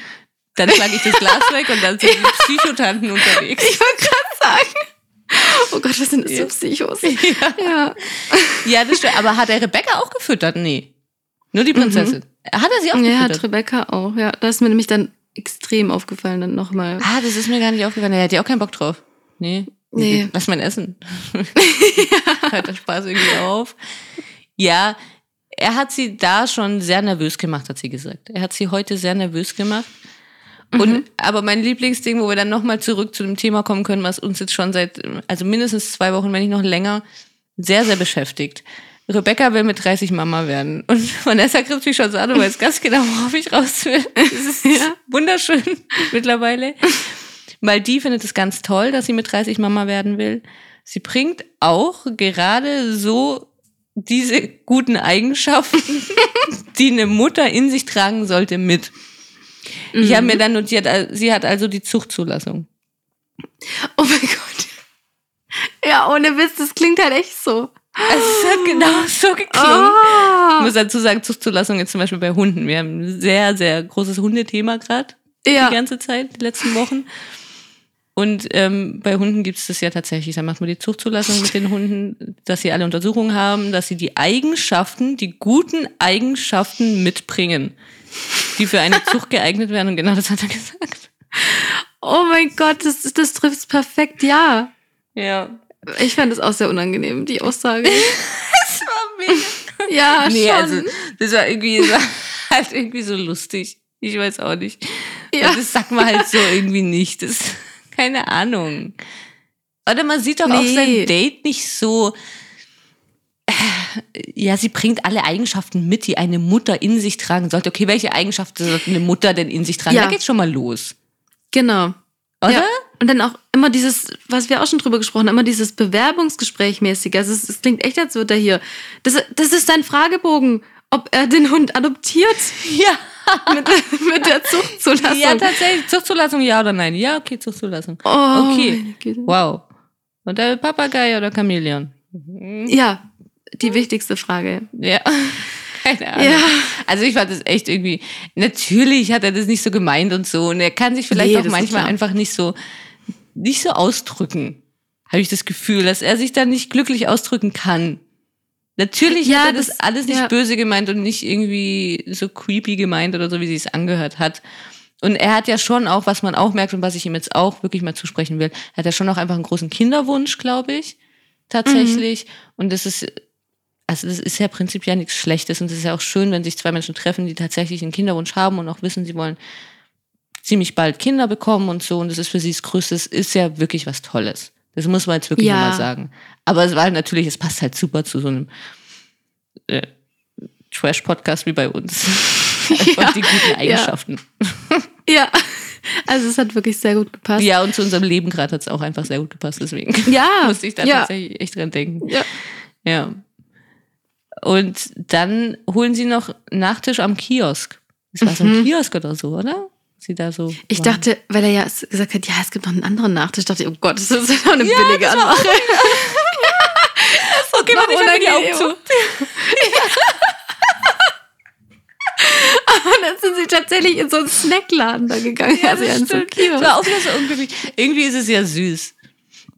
dann schlage ich das Glas weg und dann sind die Psychotanten unterwegs. Ich wollte gerade sagen. Oh Gott, was sind das Ja. für Psychos? Ja. Ja. ja, das stimmt. Aber hat er Rebecca auch gefüttert? Nee. Nur die Prinzessin. Hat er sie auch Ja, gefüttert? hat Rebecca auch. Ja, da ist mir nämlich dann extrem aufgefallen, dann nochmal. Ah, das ist mir gar nicht aufgefallen. Er hat ja auch keinen Bock drauf. Nee. Nee. Lass mein Essen. Hört der Spaß irgendwie auf. Ja, er hat sie da schon sehr nervös gemacht, hat sie gesagt. Er hat sie heute sehr nervös gemacht. Und, aber mein Lieblingsding, wo wir dann nochmal zurück zu dem Thema kommen können, was uns jetzt schon seit, also mindestens zwei Wochen, wenn nicht noch länger, sehr, sehr beschäftigt. Rebecca will mit 30 Mama werden. Und Vanessa grinst mich schon so an und weiß ganz genau, worauf ich raus will. Das ist wunderschön mittlerweile. Weil die findet es ganz toll, dass sie mit 30 Mama werden will. Sie bringt auch gerade so diese guten Eigenschaften, die eine Mutter in sich tragen sollte, mit. Ich habe mir dann notiert, äh, sie hat also die Zuchtzulassung. Oh mein Gott. Ja, ohne Witz, das klingt halt echt so. Also es hat genau so geklungen. Ich Ah. muss dazu sagen, Zuchtzulassung jetzt zum Beispiel bei Hunden. Wir haben ein sehr, sehr großes Hundethema gerade Ja. die ganze Zeit, die letzten Wochen. Und ähm, bei Hunden gibt es das ja tatsächlich. Da macht man die Zuchtzulassung mit den Hunden, dass sie alle Untersuchungen haben, dass sie die Eigenschaften, die guten Eigenschaften mitbringen, die für eine Zucht geeignet werden. Und genau das hat er gesagt. Oh mein Gott, das, das trifft perfekt, ja. Ja. Ich fand das auch sehr unangenehm, die Aussage. Das war mega. ja, Nee, schon. also das war irgendwie das war halt irgendwie so lustig. Ich weiß auch nicht. Ja. Das sagt man halt so irgendwie nicht. Das keine Ahnung. Oder man sieht doch auch Nee. sein Date nicht so. äh, Ja, sie bringt alle Eigenschaften mit, die eine Mutter in sich tragen sollte. Okay, welche Eigenschaften sollte eine Mutter denn in sich tragen? Ja. Da geht's schon mal los. Genau. Oder? Ja. Und dann auch immer dieses, was wir auch schon drüber gesprochen haben, immer dieses Bewerbungsgespräch mäßig. Also es, es klingt echt, als würde er hier. Das, das ist dein Fragebogen. ob er den Hund adoptiert Ja. mit, mit der Zuchtzulassung. Ja, tatsächlich. Zuchtzulassung, ja oder nein? Ja, okay, Zuchtzulassung. oh, okay. Wow. Und der Papagei oder Chamäleon? Ja, die wichtigste Frage. Ja. Keine Ahnung. Ja. Also ich fand das echt irgendwie, natürlich hat er das nicht so gemeint und so. Und er kann sich vielleicht Nee, auch manchmal einfach nicht so, nicht so ausdrücken. Habe ich das Gefühl, dass er sich dann nicht glücklich ausdrücken kann. Natürlich Ja, hat er das, das- alles nicht ja. böse gemeint und nicht irgendwie so creepy gemeint oder so, wie sie es angehört hat. Und er hat ja schon auch, was man auch merkt und was ich ihm jetzt auch wirklich mal zusprechen will, er hat ja schon auch einfach einen großen Kinderwunsch, glaube ich, tatsächlich. Und das ist, also das ist ja prinzipiell nichts Schlechtes und es ist ja auch schön, wenn sich zwei Menschen treffen, die tatsächlich einen Kinderwunsch haben und auch wissen, sie wollen ziemlich bald Kinder bekommen und so. Und das ist für sie das Größte, es ist ja wirklich was Tolles. Das muss man jetzt wirklich Ja. mal sagen. Aber es war halt natürlich, es passt halt super zu so einem äh, Trash-Podcast wie bei uns. Ja, und die guten Eigenschaften. Ja, also es hat wirklich sehr gut gepasst. Ja. und zu unserem Leben gerade hat es auch einfach sehr gut gepasst, deswegen Ja, musste ich da ja. tatsächlich echt dran denken. Ja. Ja. Und dann holen sie noch Nachtisch am Kiosk. Das war so ein Mhm. Kiosk oder so, oder? Sie da so. Ich waren. dachte, weil er ja gesagt hat, ja, es gibt noch einen anderen Nachtisch, dachte ich, oh Gott, das ist ja noch eine billige das war auch- Anmache. okay, warte, ich die Augen zu. Und dann sind sie tatsächlich in so einen Snackladen da gegangen. Ja, also ja, das so. Das Kiosk. war auch wieder so unglücklich. Irgendwie ist es ja süß.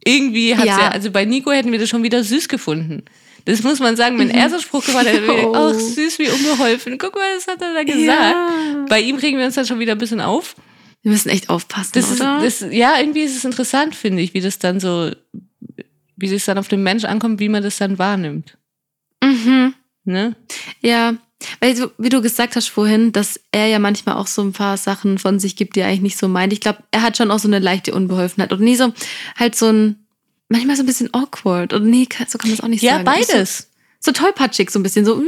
Irgendwie hat Ja. ja, also bei Nico hätten wir das schon wieder süß gefunden. Das muss man sagen, wenn er so einen Spruch gemacht wir gedacht, Oh. ach, süß wie unbeholfen. Guck mal, das hat er da gesagt. Ja. Bei ihm regen wir uns dann schon wieder ein bisschen auf. Wir müssen echt aufpassen, Das ist, oder? das, ja, irgendwie ist es interessant, finde ich, wie das dann so, wie es dann auf den Mensch ankommt, wie man das dann wahrnimmt. mhm. Ne? Ja, weil so, wie du gesagt hast vorhin, dass er ja manchmal auch so ein paar Sachen von sich gibt, die er eigentlich nicht so meint. Ich glaube, er hat schon auch so eine leichte Unbeholfenheit. Oder nie so, halt so ein, manchmal so ein bisschen awkward. Oder nee, so kann man es auch nicht Ja, sagen. beides. So, so tollpatschig, so ein bisschen so, mm,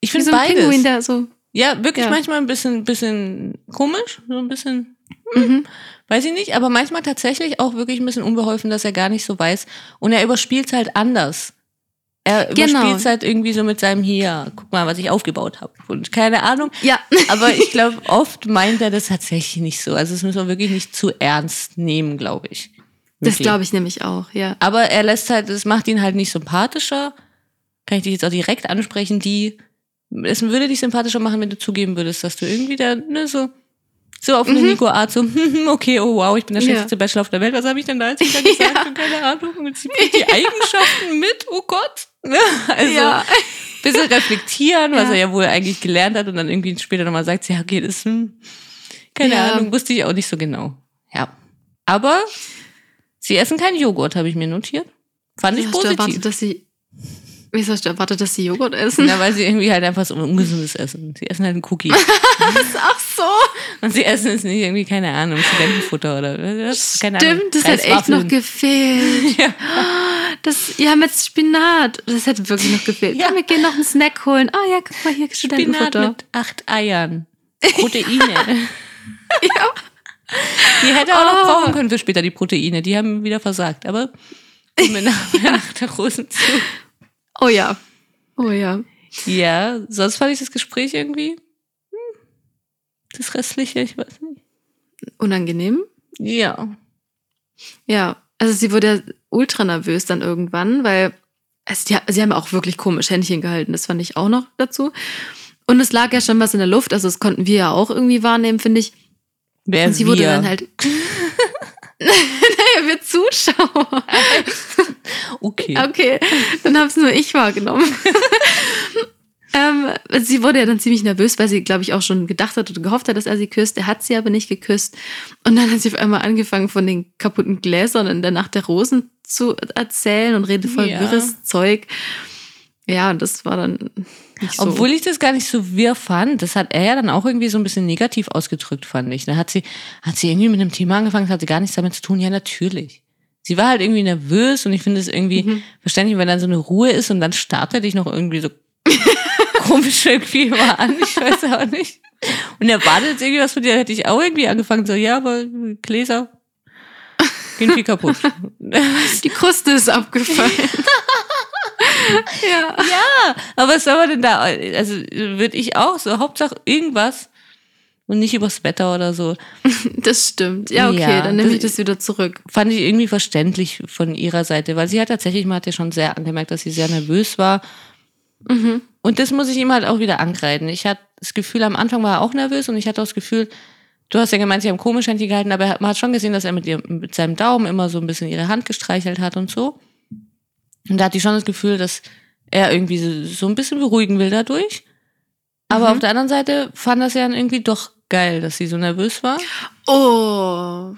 Ich wie finde so ein beides. Pinguin, der so. Ja, wirklich Ja. manchmal ein bisschen, bisschen komisch, so ein bisschen, Mhm. weiß ich nicht, aber manchmal tatsächlich auch wirklich ein bisschen unbeholfen, dass er gar nicht so weiß. Und er überspielt es halt anders. Er Genau. überspielt es halt irgendwie so mit seinem hier, guck mal, was ich aufgebaut habe. Und keine Ahnung. Ja. Aber ich glaube, oft meint er das tatsächlich nicht so. Also das müssen wir wirklich nicht zu ernst nehmen, glaube ich. Das glaube ich nämlich auch, ja. Aber er lässt halt, das macht ihn halt nicht sympathischer. Kann ich dich jetzt auch direkt ansprechen, die, es würde dich sympathischer machen, wenn du zugeben würdest, dass du irgendwie da, ne, so, so auf eine Mhm. Nico-Art, so, okay, oh wow, ich bin der Ja. schlechteste Bachelor auf der Welt, was habe ich denn da jetzt wieder gesagt? Ja. Keine Ahnung, und sie bringt die Eigenschaften mit, oh Gott. Ne? Also, ja. bisschen reflektieren, was Ja. er ja wohl eigentlich gelernt hat und dann irgendwie später nochmal sagt, ja, okay, das, hm, keine Ja. Ahnung, wusste ich auch nicht so genau. Ja. Aber sie essen keinen Joghurt, habe ich mir notiert. Fand ich hast du positiv. erwartet, dass sie, wieso hast du erwartet, dass sie Joghurt essen? Na, weil sie irgendwie halt einfach so ungesundes essen. Sie essen halt einen Cookie. Ach so. und sie essen es nicht irgendwie, keine Ahnung, Studentenfutter oder keine Ahnung. Stimmt, das hat echt noch gefehlt. Ja. Das, ja, mit Spinat. Das hätte wirklich noch gefehlt. Ja. Komm, wir gehen noch einen Snack holen. Ah ja, guck mal hier, Spinat Studentenfutter. mit acht Eiern. Proteine. Ja. Die hätte auch noch Oh. brauchen können für später, die Proteine. Die haben wieder versagt. Aber kommen nachher nach der Rosen zu. Oh ja. Oh ja. Ja, sonst fand ich das Gespräch irgendwie. hm, Das restliche, ich weiß nicht. Unangenehm. Ja. Ja. Also sie wurde ja ultra nervös dann irgendwann, weil also die, sie haben auch wirklich komisch Händchen gehalten. Das fand ich auch noch dazu. Und es lag ja schon was in der Luft, also das konnten wir ja auch irgendwie wahrnehmen, finde ich. Wer Und sie wurde wir? dann halt. naja, wir Zuschauer. Okay. Okay, dann habe es nur ich wahrgenommen. ähm, sie wurde ja dann ziemlich nervös, weil sie, glaube ich, auch schon gedacht hat oder gehofft hat, dass er sie küsst. Er hat sie aber nicht geküsst. Und dann hat sie auf einmal angefangen, von den kaputten Gläsern in der Nacht der Rosen zu erzählen und redet voll Ja. wirres Zeug. Ja, und das war dann nicht so. Obwohl ich das gar nicht so wirr fand, das hat er ja dann auch irgendwie so ein bisschen negativ ausgedrückt, fand ich. Da hat sie, hat sie irgendwie mit einem Thema angefangen, das hatte gar nichts damit zu tun. Ja, natürlich. Sie war halt irgendwie nervös und ich finde es irgendwie Mhm. verständlich, wenn dann so eine Ruhe ist und dann starrt er dich noch irgendwie so komisch irgendwie mal an. Ich weiß auch nicht. Und er wartet jetzt irgendwie was von dir, hätte ich auch irgendwie angefangen, so, ja, aber Gläser gehen viel kaputt. die Kruste ist abgefallen. Ja. Ja, aber was soll man denn da? Also würde ich auch so, Hauptsache irgendwas und nicht übers Wetter oder so. Das stimmt. Ja, okay, Ja, dann nehme ich das- wieder zurück. Fand ich irgendwie verständlich von ihrer Seite, weil sie hat tatsächlich, man hat ja schon sehr angemerkt, dass sie sehr nervös war. Und das muss ich ihm halt auch wieder ankreiden. Ich hatte das Gefühl, am Anfang war er auch nervös und ich hatte auch das Gefühl, du hast ja gemeint, sie haben komisch Händchen gehalten, aber man hat schon gesehen, dass er mit, ihr, mit seinem Daumen immer so ein bisschen ihre Hand gestreichelt hat und so. Und da hatte ich schon das Gefühl, dass er irgendwie so, so ein bisschen beruhigen will dadurch. Aber auf der anderen Seite fand das ja dann irgendwie doch geil, dass sie so nervös war. Oh.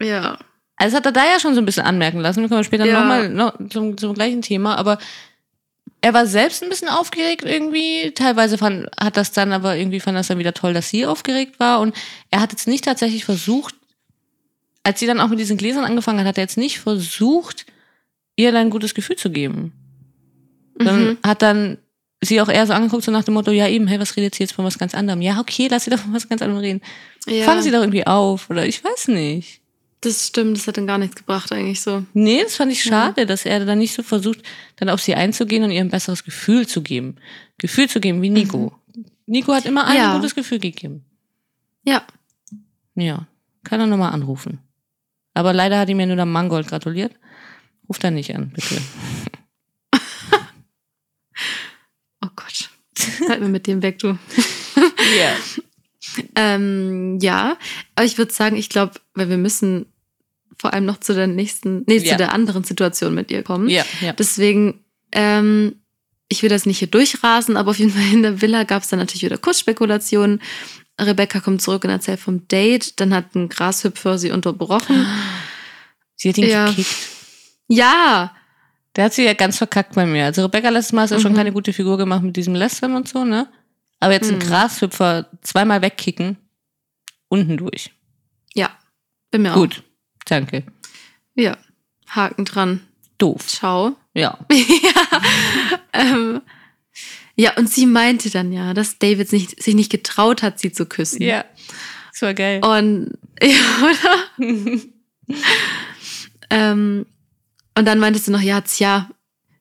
Ja. Also das hat er da ja schon so ein bisschen anmerken lassen. Wir kommen später Ja. nochmal noch zum, zum gleichen Thema. Aber er war selbst ein bisschen aufgeregt irgendwie. Teilweise fand, hat das dann aber irgendwie fand das dann wieder toll, dass sie aufgeregt war. Und er hat jetzt nicht tatsächlich versucht, als sie dann auch mit diesen Gläsern angefangen hat, hat er jetzt nicht versucht, ihr dann ein gutes Gefühl zu geben. Dann Mhm. hat dann sie auch eher so angeguckt, so nach dem Motto, ja eben, hey, was redet sie jetzt von was ganz anderem? Ja, okay, lass sie doch von was ganz anderem reden. ja. Fangen sie doch irgendwie auf. Oder ich weiß nicht. Das stimmt, das hat dann gar nichts gebracht eigentlich so. Nee, das fand ich schade, dass er dann nicht so versucht, dann auf sie einzugehen und ihr ein besseres Gefühl zu geben. Gefühl zu geben wie Nico. Nico hat immer Ja. ein gutes Gefühl gegeben. Ja. Ja, kann er nochmal anrufen. Aber leider hat ihm ja nur der Mangold gratuliert. Ruft er nicht an, bitte. Oh Gott. Halt mir mit dem weg, du. Ja. Ähm, ja, aber ich würde sagen, ich glaube, weil wir müssen vor allem noch zu der nächsten, nee, Ja. zu der anderen Situation mit ihr kommen. Ja, ja. Deswegen, ähm, ich will das nicht hier durchrasen, aber auf jeden Fall in der Villa gab es dann natürlich wieder Kursspekulationen. Rebecca kommt zurück und erzählt vom Date. Dann hat ein Grashüpfer sie unterbrochen. Sie hat ihn Ja. gekickt. Ja, Der hat sie ja ganz verkackt bei mir. Also Rebecca letztes Mal hat ja schon Mhm. keine gute Figur gemacht mit diesem Lästern und so, ne? Aber jetzt Mhm. Grashüpfer zweimal wegkicken, unten durch. ja, bin mir Gut, danke. auch. Ja, Haken dran. Doof. Ciao. Ja. ja. Ähm, ja, und sie meinte dann ja, dass David nicht, sich nicht getraut hat, sie zu küssen. Ja. Das war geil. Und, ja, oder? ähm, und dann meintest du noch, ja, tja,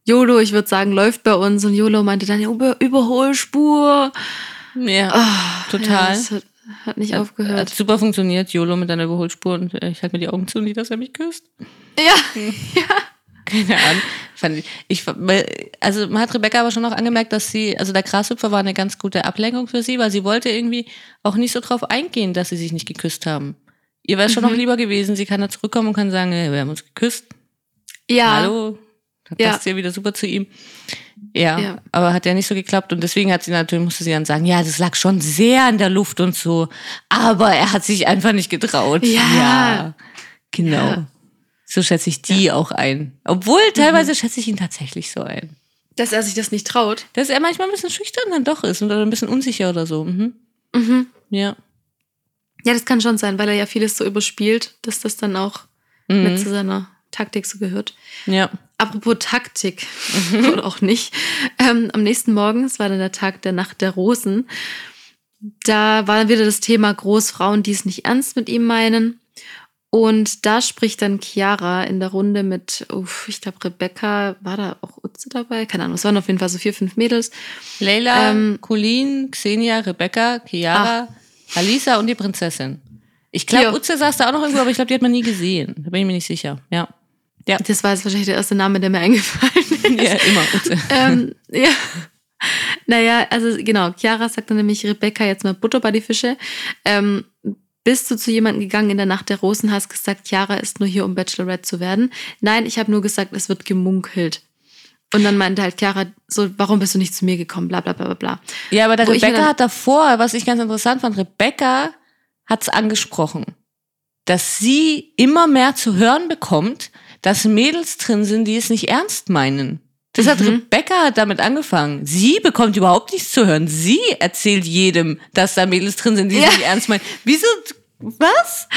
YOLO, ich würde sagen, läuft bei uns. Und YOLO meinte dann, ja, Über Überholspur. Ja. Ah, Total. Ja, das hat, hat nicht Hat aufgehört. super funktioniert, YOLO mit deiner Überholspur und äh, ich halte mir die Augen zu, nicht, dass er mich küsst. Ja, Keine Ahnung. Fand ich, ich, also man hat Rebecca aber schon auch angemerkt, dass sie, also der Grashüpfer war eine ganz gute Ablenkung für sie, weil sie wollte irgendwie auch nicht so drauf eingehen, dass sie sich nicht geküsst haben. Ihr wäre es schon Mhm. noch lieber gewesen, sie kann da zurückkommen und kann sagen, hey, wir haben uns geküsst. Ja. Hallo. Da Ja. passt ja wieder super zu ihm. Ja, Ja. aber hat ja nicht so geklappt und deswegen hat sie natürlich, musste sie dann sagen, ja, das lag schon sehr in der Luft und so, aber er hat sich einfach nicht getraut. Ja. genau. Ja. So schätze ich die auch ein. Obwohl, teilweise schätze ich ihn tatsächlich so ein. Dass er sich das nicht traut. Dass er manchmal ein bisschen schüchtern dann doch ist oder ein bisschen unsicher oder so. Mhm. Mhm. Ja. Ja, das kann schon sein, weil er ja vieles so überspielt, dass das dann auch mit Mhm. zu seiner Taktik so gehört. Ja. Apropos Taktik, oder auch nicht. Ähm, am nächsten Morgen, es war dann der Tag der Nacht der Rosen, da war wieder das Thema Großfrauen, die es nicht ernst mit ihm meinen. Und da spricht dann Chiara in der Runde mit, uff, ich glaube, Rebecca, war da auch Utze dabei? Keine Ahnung, es waren auf jeden Fall so vier, fünf Mädels. Leila, Ähm, Colleen, Xenia, Rebecca, Chiara, Alisa und die Prinzessin. Ich glaube. Utze saß da auch noch irgendwo, aber ich glaube, die hat man nie gesehen. Da bin ich mir nicht sicher. Ja. Ja. Das war jetzt wahrscheinlich der erste Name, der mir eingefallen ist. Ja, immer ähm, ja. Naja, also genau, Chiara sagt dann nämlich Rebecca jetzt mal Butter bei die Fische. Ähm, bist du zu jemandem gegangen in der Nacht der Rosen, hast gesagt, Chiara ist nur hier, um Bachelorette zu werden? Nein, ich habe nur gesagt, es wird gemunkelt. Und dann meinte halt Chiara so, warum bist du nicht zu mir gekommen? Bla bla bla bla bla. Ja, aber der Wo Rebecca dann- hat davor, was ich ganz interessant fand, Rebecca hat es angesprochen, dass sie immer mehr zu hören bekommt, dass Mädels drin sind, die es nicht ernst meinen. Das hat Mhm. Rebecca hat damit angefangen. Sie bekommt überhaupt nichts zu hören. Sie erzählt jedem, dass da Mädels drin sind, die es Ja. nicht ernst meinen. Wieso? Was?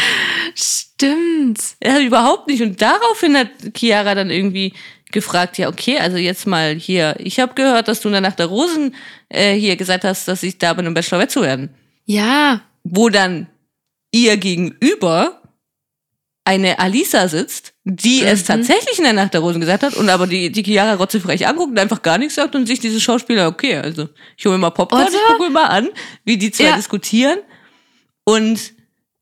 Stimmt. Ja, überhaupt nicht. Und daraufhin hat Chiara dann irgendwie gefragt, ja, okay, also jetzt mal hier, ich habe gehört, dass du in der Nacht der Rosen äh, hier gesagt hast, dass ich da bin, um Bachelorette zu werden. Ja, Wo dann ihr gegenüber eine Alisa sitzt, die Mhm. es tatsächlich in der Nacht der Rosen gesagt hat und aber die, die Chiara rotzefrech anguckt und einfach gar nichts sagt und sich diese Schauspieler, okay, also ich hole mir mal Popcorn, Oder? ich gucke mir mal an, wie die zwei Ja. diskutieren. Und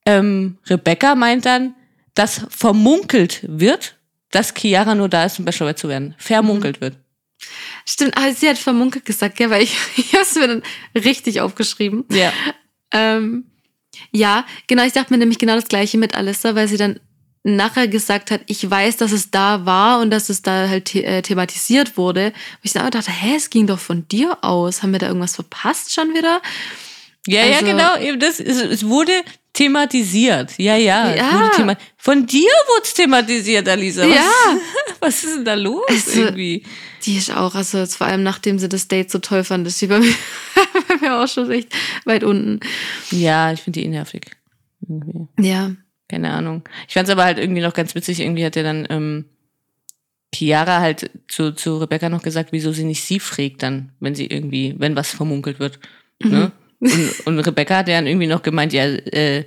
ähm, Rebecca meint dann, dass vermunkelt wird, dass Chiara nur da ist, um Bachelorette zu werden. Vermunkelt Mhm. wird. Stimmt, ah, sie hat vermunkelt gesagt, ja, weil ich, ich habe es mir dann richtig aufgeschrieben. Ja. Ähm, ja, genau, ich dachte mir nämlich genau das gleiche mit Alissa, weil sie dann nachher gesagt hat, ich weiß, dass es da war und dass es da halt the äh, thematisiert wurde. Und ich dann aber dachte, hä, es ging doch von dir aus. Haben wir da irgendwas verpasst schon wieder? Ja, ja, Also- genau. Eben das, es, es wurde thematisiert. Ja, ja. Ja. Wurde thema Von dir wurde es thematisiert, Alisa. Was, Ja. was ist denn da los Also- irgendwie? Die ist auch, also vor allem nachdem sie das Date so toll fand, ist sie bei mir, bei mir auch schon echt weit unten. Ja, ich finde die eh nervig. Irgendwie. Ja. Keine Ahnung. Ich fand es aber halt irgendwie noch ganz witzig. Irgendwie hat ja dann ähm, Chiara halt zu, zu Rebecca noch gesagt, wieso sie nicht sie fragt dann, wenn sie irgendwie, wenn was vermunkelt wird. Ne? Und, und Rebecca hat ja dann irgendwie noch gemeint, ja, äh,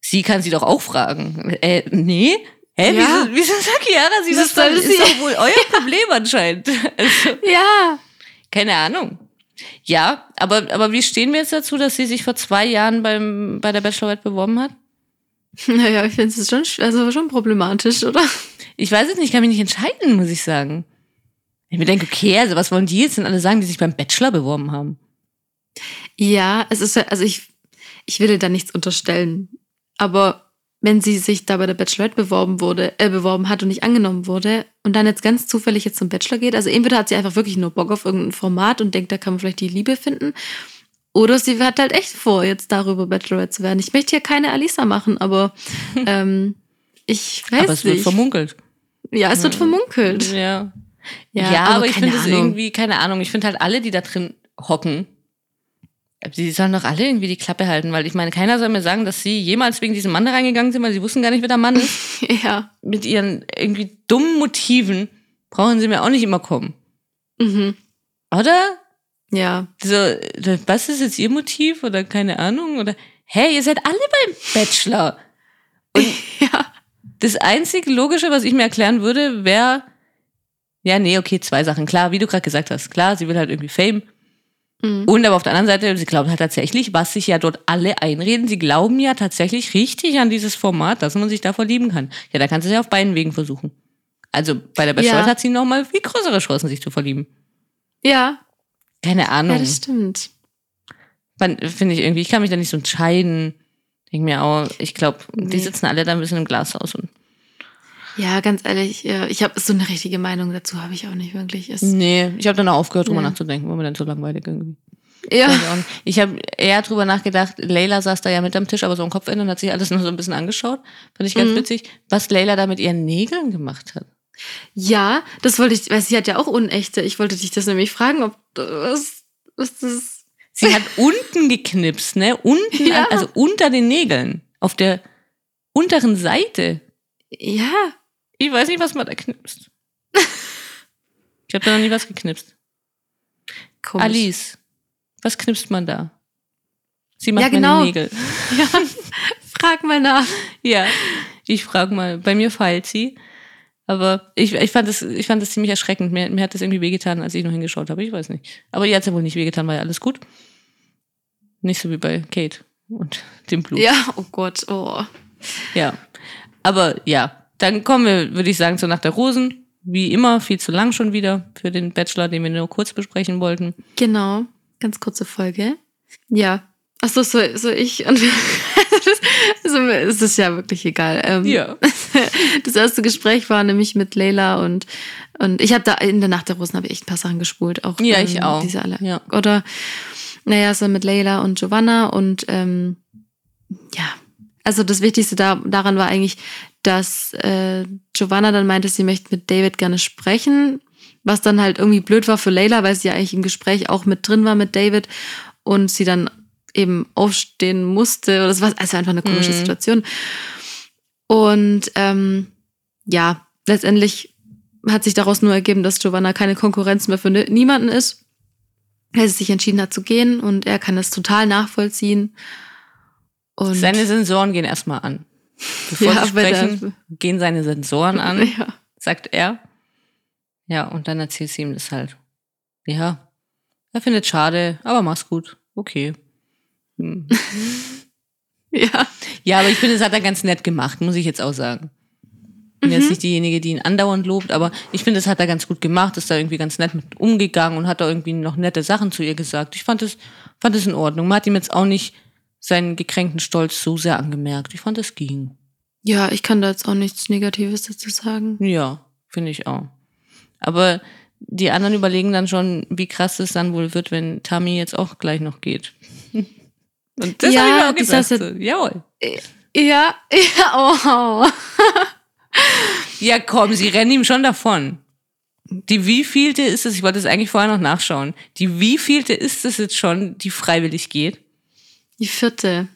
sie kann sie doch auch fragen. Äh, nee? Hä? Ja. Wieso, wieso sagt Chiara sie das soll Ist doch wohl euer Problem anscheinend. Also, Ja. keine Ahnung. Ja, aber, aber wie stehen wir jetzt dazu, dass sie sich vor zwei Jahren beim, bei der Bachelorette beworben hat? Naja, ich finde es schon, sch- also schon problematisch, oder? Ich weiß es nicht, ich kann mich nicht entscheiden, muss ich sagen. Ich mir denke, okay, also was wollen die jetzt denn alle sagen, die sich beim Bachelor beworben haben? Ja, es ist also ich, ich will ihr da nichts unterstellen. Aber wenn sie sich da bei der Bachelorette beworben wurde, äh, beworben hat und nicht angenommen wurde und dann jetzt ganz zufällig jetzt zum Bachelor geht, also entweder hat sie einfach wirklich nur Bock auf irgendein Format und denkt, da kann man vielleicht die Liebe finden. Oder sie hat halt echt vor, jetzt darüber Bachelorette zu werden. Ich möchte hier keine Alisa machen, aber ähm, ich weiß aber es wird nicht. vermunkelt. ja, es wird vermunkelt. Ja. Ja, Ja, aber aber, ich finde es irgendwie, keine Ahnung, ich finde halt alle, die da drin hocken, die sollen doch alle irgendwie die Klappe halten, weil ich meine, keiner soll mir sagen, dass sie jemals wegen diesem Mann da reingegangen sind, weil sie wussten gar nicht, wer der Mann ist. Ja. Mit ihren irgendwie dummen Motiven brauchen sie mir auch nicht immer kommen. Mhm. Oder? Ja. So, was ist jetzt ihr Motiv oder keine Ahnung? Oder, hey, ihr seid alle beim Bachelor. Ja. Das einzige Logische, was ich mir erklären würde, wäre, ja, nee, okay, zwei Sachen. Klar, wie du gerade gesagt hast, klar, sie will halt irgendwie Fame. Mhm. Und aber auf der anderen Seite, sie glaubt halt tatsächlich, was sich ja dort alle einreden, sie glauben ja tatsächlich richtig an dieses Format, dass man sich da verlieben kann. Ja, da kannst du es ja auf beiden Wegen versuchen. Also bei der Bachelorette Ja. hat sie noch mal viel größere Chancen, sich zu verlieben. Ja. Keine Ahnung. Ja, das stimmt. Finde ich irgendwie, ich kann mich da nicht so entscheiden. Denk mir auch, ich glaube, die Nee. sitzen alle da ein bisschen im Glashaus und Ja, ganz ehrlich, ich habe so eine richtige Meinung dazu, habe ich auch nicht wirklich. Es, Nee, ich habe dann auch aufgehört, drüber Ja. nachzudenken, war mir dann so langweilig irgendwie. ja. Ich habe eher drüber nachgedacht, Leila saß da ja mit am Tisch, aber so am Kopfende und hat sich alles nur so ein bisschen angeschaut. Fand ich ganz Mhm. witzig, was Leila da mit ihren Nägeln gemacht hat. Ja, das wollte ich, weil sie hat ja auch unechte. Ich wollte dich das nämlich fragen, ob was, was das. Sie hat unten geknipst, ne? Unten, Ja. also unter den Nägeln. Auf der unteren Seite. Ja, Ich weiß nicht, was man da knipst. Ich habe da noch nie was geknipst. komisch. Alice, was knipst man da? Sie macht Ja, genau. meine Nägel. Ja, frag mal nach. Ja, ich frage mal. Bei mir feilt sie. Aber ich, ich, fand das, ich fand das ziemlich erschreckend. Mir, mir hat das irgendwie wehgetan, als ich noch hingeschaut habe. Ich weiß nicht. Aber ihr hat es ja wohl nicht wehgetan, war ja alles gut. Nicht so wie bei Kate und dem Blut. Ja, oh Gott, oh. ja. Aber ja, dann kommen wir, würde ich sagen, zur Nacht der Rosen. Wie immer, viel zu lang schon wieder für den Bachelor, den wir nur kurz besprechen wollten. Genau, ganz kurze Folge. Ja. Achso, so, so ich und also, es ist ja wirklich egal. Ähm, Ja. Das erste Gespräch war nämlich mit Leila und, und ich habe da in der Nacht der Rosen habe ich echt ein paar Sachen gespult. Auch, Ja, ich auch. Diese alle. Ja. Oder, naja, so mit Leila und Giovanna und ähm, ja, also das Wichtigste da, daran war eigentlich, dass äh, Giovanna dann meinte, sie möchte mit David gerne sprechen, was dann halt irgendwie blöd war für Leila, weil sie ja eigentlich im Gespräch auch mit drin war mit David und sie dann eben aufstehen musste. Oder das war also einfach eine komische Mhm. Situation. Und ähm, ja, letztendlich hat sich daraus nur ergeben, dass Giovanna keine Konkurrenz mehr für ni- niemanden ist. Er sich entschieden hat zu gehen und er kann das total nachvollziehen. Und Seine Sensoren gehen erstmal an. Bevor Ja, sie sprechen, gehen seine Sensoren an, Ja. sagt er. Ja, und dann erzählt sie ihm das halt. Ja, er findet schade, aber mach's gut. Okay. Hm. Ja. Ja, aber ich finde, das hat er ganz nett gemacht, muss ich jetzt auch sagen. Ich bin jetzt nicht diejenige, die ihn andauernd lobt, aber ich finde, das hat er ganz gut gemacht, ist da irgendwie ganz nett mit umgegangen und hat da irgendwie noch nette Sachen zu ihr gesagt. Ich fand es, fand es in Ordnung. Man hat ihm jetzt auch nicht seinen gekränkten Stolz so sehr angemerkt. Ich fand, es ging. Ja, ich kann da jetzt auch nichts Negatives dazu sagen. Ja, finde ich auch. Aber die anderen überlegen dann schon, wie krass es dann wohl wird, wenn Tammy jetzt auch gleich noch geht. Und das Ja, hab ich mir auch saß So, jawohl. Ja, ja, oh. Ja, komm, sie rennen ihm schon davon. Die wievielte ist es? Ich wollte es eigentlich vorher noch nachschauen. Die wievielte ist es jetzt schon, die freiwillig geht? Die vierte.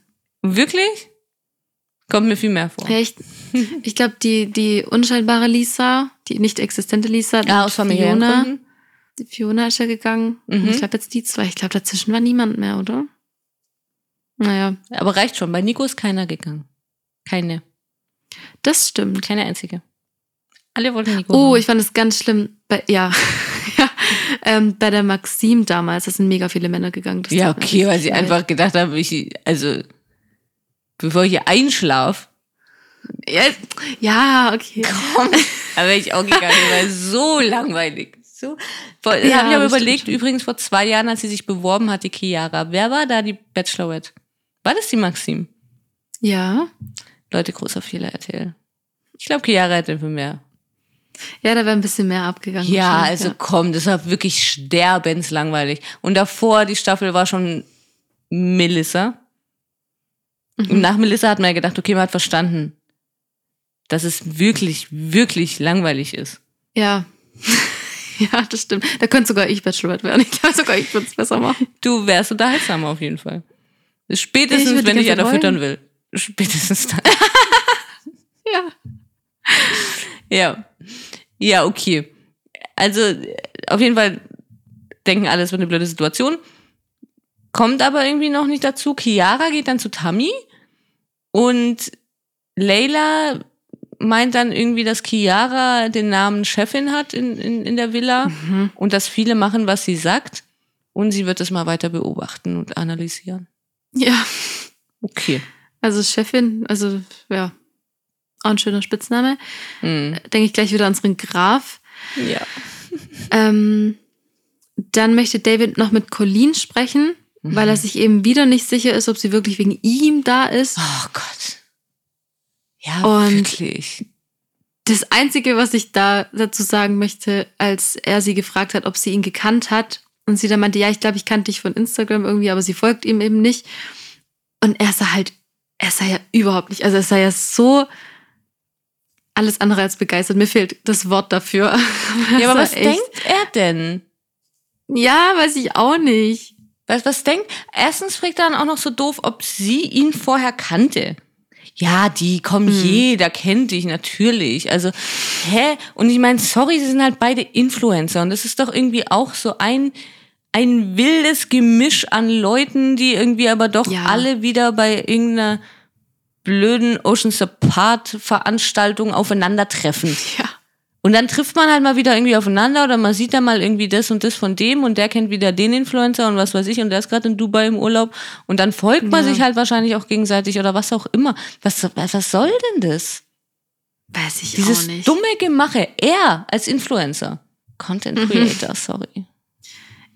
Wirklich? Kommt mir viel mehr vor. Echt? Ich glaube, die, die unscheinbare Lisa, die nicht existente Lisa, Ja, aus Fiona, die Fiona ist ja gegangen. Mhm. Ich glaube jetzt die zwei. Ich glaube, dazwischen war niemand mehr, oder? Naja, Aber reicht schon. Bei Nico ist keiner gegangen. Keine. das stimmt. Keine einzige. Alle wollten Nico. Oh, haben. ich fand es ganz schlimm. Bei, ja, ja ähm, bei der Maxim damals, da sind mega viele Männer gegangen. Das Ja, okay, weil sie einfach gedacht haben, ich, also, bevor ich hier einschlaf, Ja, ja okay. da wäre ich auch gegangen, weil so langweilig. So. Vor, Ja, habe ich aber überlegt, schon. übrigens vor zwei Jahren, als sie sich beworben hat, die Chiara. Wer war da die Bachelorette? War das die Maxim? Ja. Leute, großer Fehler, RTL. Ich glaube, Chiara hätte für mehr. Ja, da wäre ein bisschen mehr abgegangen. Ja, also komm, das war wirklich sterbenslangweilig. Und davor, die Staffel war schon Melissa. Mhm. Und nach Melissa hat man ja gedacht, okay, man hat verstanden, dass es wirklich, wirklich langweilig ist. Ja. ja, das stimmt. Da könnte sogar ich Bachelorette werden. Ich glaube, sogar ich würde es besser machen. Du wärst unterhaltsamer auf jeden Fall. Spätestens, Ich wenn ich einer Zeit füttern will. Spätestens dann. Ja. ja. Ja, okay. Also, auf jeden Fall denken alle, es wird eine blöde Situation. Kommt aber irgendwie noch nicht dazu. Chiara geht dann zu Tammy und Leila meint dann irgendwie, dass Chiara den Namen Chefin hat in, in, in der Villa Mhm. und dass viele machen, was sie sagt. Und sie wird es mal weiter beobachten und analysieren. Ja. Okay. Also Chefin, also ja, auch ein schöner Spitzname. Mhm. Denke ich gleich wieder an unseren Graf. Ja. Ähm, dann möchte David noch mit Colleen sprechen, weil er sich eben wieder nicht sicher ist, ob sie wirklich wegen ihm da ist. Oh Gott. Ja, Und- wirklich. Das Einzige, was ich da dazu sagen möchte, als er sie gefragt hat, ob sie ihn gekannt hat, und sie dann meinte, ja, ich glaube, ich kannte dich von Instagram irgendwie, aber sie folgt ihm eben nicht. Und er sah halt, er sah ja überhaupt nicht, also er sah ja so alles andere als begeistert. Mir fehlt das Wort dafür. Ja, aber was denkt er denn? Ja, weiß ich auch nicht. Was, was denkt? Erstens fragt er dann auch noch so doof, ob sie ihn vorher kannte. Ja, die, komm, Hm. jeder kennt dich, natürlich. Also, hä? Und ich meine, sorry, sie sind halt beide Influencer. Und das ist doch irgendwie auch so ein, ein wildes Gemisch an Leuten, die irgendwie aber doch Ja. alle wieder bei irgendeiner blöden Ocean's Apart Veranstaltung aufeinandertreffen. Ja. Und dann trifft man halt mal wieder irgendwie aufeinander oder man sieht dann mal irgendwie das und das von dem und der kennt wieder den Influencer und was weiß ich und der ist gerade in Dubai im Urlaub und dann folgt man Ja. sich halt wahrscheinlich auch gegenseitig oder was auch immer. Was, was soll denn das? Weiß ich Dieses auch nicht. dumme Gemache. Er als Influencer. Content Mhm. Creator, sorry.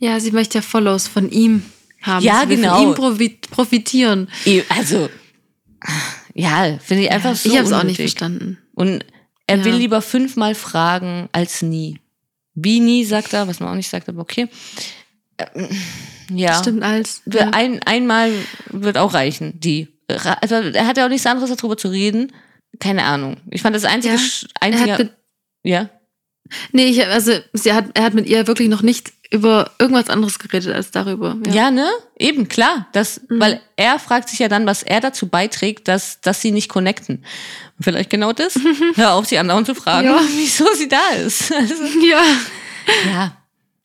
Ja, sie möchte ja Follows von ihm haben. Ja, sie genau. Von ihm profi profitieren. Also, ja, finde ich einfach so ich habe es auch nicht verstanden. Und er Ja. will lieber fünfmal fragen als nie. Wie nie, sagt er, was man auch nicht sagt, aber okay. Ähm, Ja. Stimmt. Wir- Ja. Ein, einmal wird auch reichen, die. Also, er hat ja auch nichts anderes darüber zu reden. Keine Ahnung. Ich fand das einzige, Ja. Einzige ja. Nee, ich, also sie hat, er hat mit ihr wirklich noch nicht über irgendwas anderes geredet als darüber. ja, ne? Eben, klar. Das, Mhm. Weil er fragt sich ja dann, was er dazu beiträgt, dass, dass sie nicht connecten. Vielleicht genau das. Hör auf, sie andauernd zu fragen, Ja. wieso sie da ist. Also, ja. ja,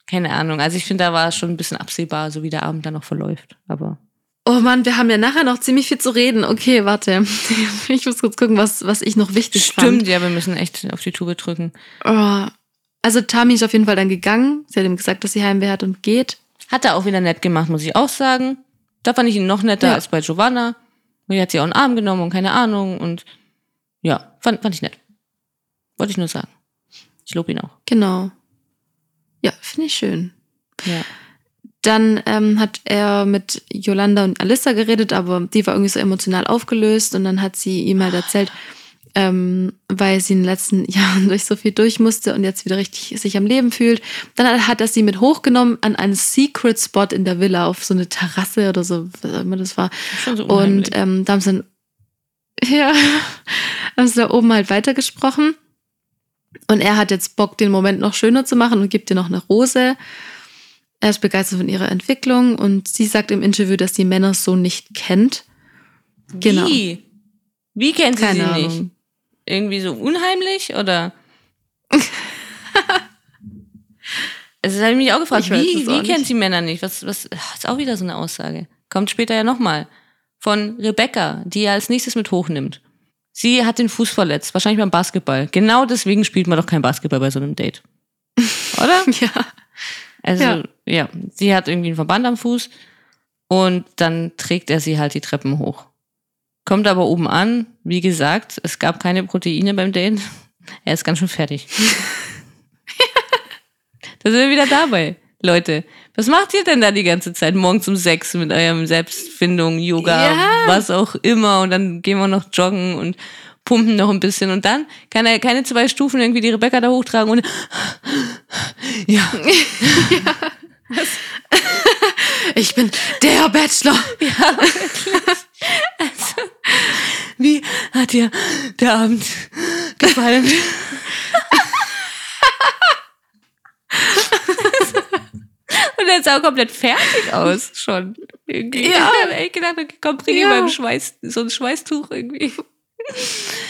keine Ahnung. Also ich finde, da war schon ein bisschen absehbar, so wie der Abend dann noch verläuft. Aber Oh Mann, wir haben ja nachher noch ziemlich viel zu reden. Okay, warte. Ich muss kurz gucken, was, was ich noch wichtig Stimmt, fand. ja, wir müssen echt auf die Tube drücken. Oh. Also Tami ist auf jeden Fall dann gegangen. Sie hat ihm gesagt, dass sie Heimweh hat und geht. Hat er auch wieder nett gemacht, muss ich auch sagen. Da fand ich ihn noch netter Ja. als bei Giovanna. Und die hat sie auch einen Arm genommen und keine Ahnung. Und ja, fand, fand ich nett. Wollte ich nur sagen. Ich lobe ihn auch. Genau. Ja, finde ich schön. Ja. Dann ähm, hat er mit Yolanda und Alissa geredet, aber die war irgendwie so emotional aufgelöst und dann hat sie ihm halt erzählt, ähm, weil sie in den letzten Jahren durch so viel durch musste und jetzt wieder richtig sich am Leben fühlt. Dann hat er sie mit hochgenommen an einen Secret Spot in der Villa auf so eine Terrasse oder so, was auch immer das war. Schon so Und ähm, da haben sie dann, ja, haben sie da oben halt weitergesprochen. Und er hat jetzt Bock, den Moment noch schöner zu machen und gibt ihr noch eine Rose. Er ist begeistert von ihrer Entwicklung und sie sagt im Interview, dass sie Männer so nicht kennt. genau. Wie? Wie kennt sie Keine sie Ahnung. nicht? Irgendwie so unheimlich oder? Also, das habe ich mich auch gefragt, Ich wie, auch wie kennt sie Männer nicht? Was, was, ist auch wieder so eine Aussage. Kommt später ja nochmal. Von Rebecca, die er als nächstes mit hochnimmt. Sie hat den Fuß verletzt, wahrscheinlich beim Basketball. Genau deswegen spielt man doch kein Basketball bei so einem Date. Oder? Ja. Also, ja. Ja. sie hat irgendwie einen Verband am Fuß und dann trägt er sie halt die Treppen hoch. Kommt aber oben an, wie gesagt, es gab keine Proteine beim Date. Er ist ganz schön fertig. da sind wir wieder dabei. Leute, was macht ihr denn da die ganze Zeit morgens um sechs mit eurem Selbstfindung, Yoga, Ja. was auch immer und dann gehen wir noch joggen und pumpen noch ein bisschen und dann kann er keine zwei Stufen irgendwie die Rebecca da hochtragen und ja, Ich bin der Bachelor. Wie hat dir der Abend gefallen? Und er sah komplett fertig aus schon. Irgendwie. Ja. Ich habe echt gedacht, okay, komm, bring ihm Ja. mal ein Schweiß, so ein Schweißtuch irgendwie.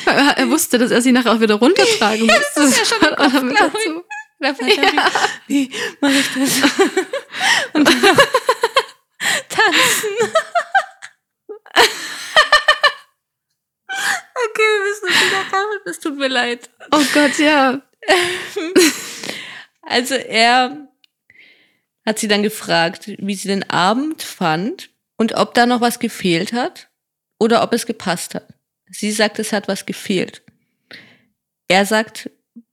Er wusste, dass er sie nachher auch wieder runtertragen musste. Das ja schon mit Kopf, er mich, wie mache ich das? Und dann tanzen. Okay, wir müssen uns wieder machen. Es tut mir leid. Oh Gott, ja. Also er hat sie dann gefragt, wie sie den Abend fand und ob da noch was gefehlt hat oder ob es gepasst hat. Sie sagt, es hat was gefehlt. Er sagt,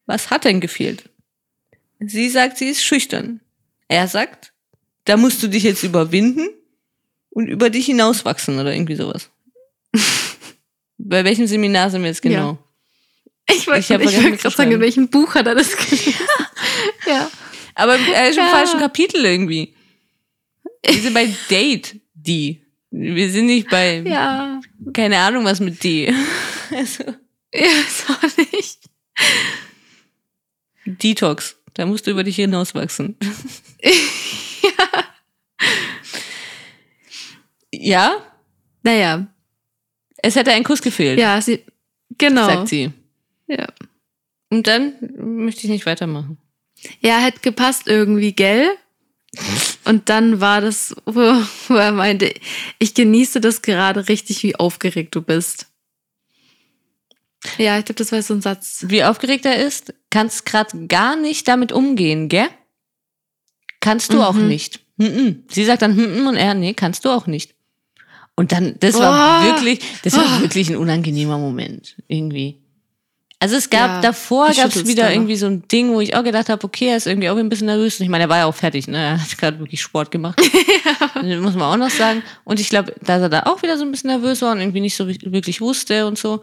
was hat denn gefehlt? Sie sagt, sie ist schüchtern. Er sagt, da musst du dich jetzt überwinden und über dich hinauswachsen oder irgendwie sowas. Bei welchem Seminar sind wir jetzt genau? Ich Ich wollte gerade sagen, in welchem Buch hat er das gelesen? ja. Aber er ist im Ja. falschen Kapitel irgendwie. Wir sind bei Date, die. Wir sind nicht bei, Ja. keine Ahnung, was mit die. Also, Ja, ist auch nicht. Detox. Da musst du über dich hinauswachsen. ja, Naja. es hätte ein Kuss gefehlt, Ja, sie. Genau. sagt sie. Ja. Und dann möchte ich nicht weitermachen. Ja, hätte gepasst irgendwie, gell? Und dann war das, wo er meinte, ich genieße das gerade richtig, wie aufgeregt du bist. Ja, ich glaube, das war so ein Satz. Wie aufgeregt er ist, kannst gerade gar nicht damit umgehen, gell? Kannst du auch Mhm. nicht. Mhm. Sie sagt dann, mhm, und er, nee, kannst du auch nicht. Und dann, das war Oh. wirklich, das war Oh. wirklich ein unangenehmer Moment, irgendwie. Also es gab Ja, davor gab es wieder da. irgendwie so ein Ding, wo ich auch gedacht habe, okay, er ist irgendwie auch ein bisschen nervös. Und ich meine, er war ja auch fertig, ne? Er hat gerade wirklich Sport gemacht. Das muss man auch noch sagen. Und ich glaube, dass er da auch wieder so ein bisschen nervös war und irgendwie nicht so wirklich wusste und so.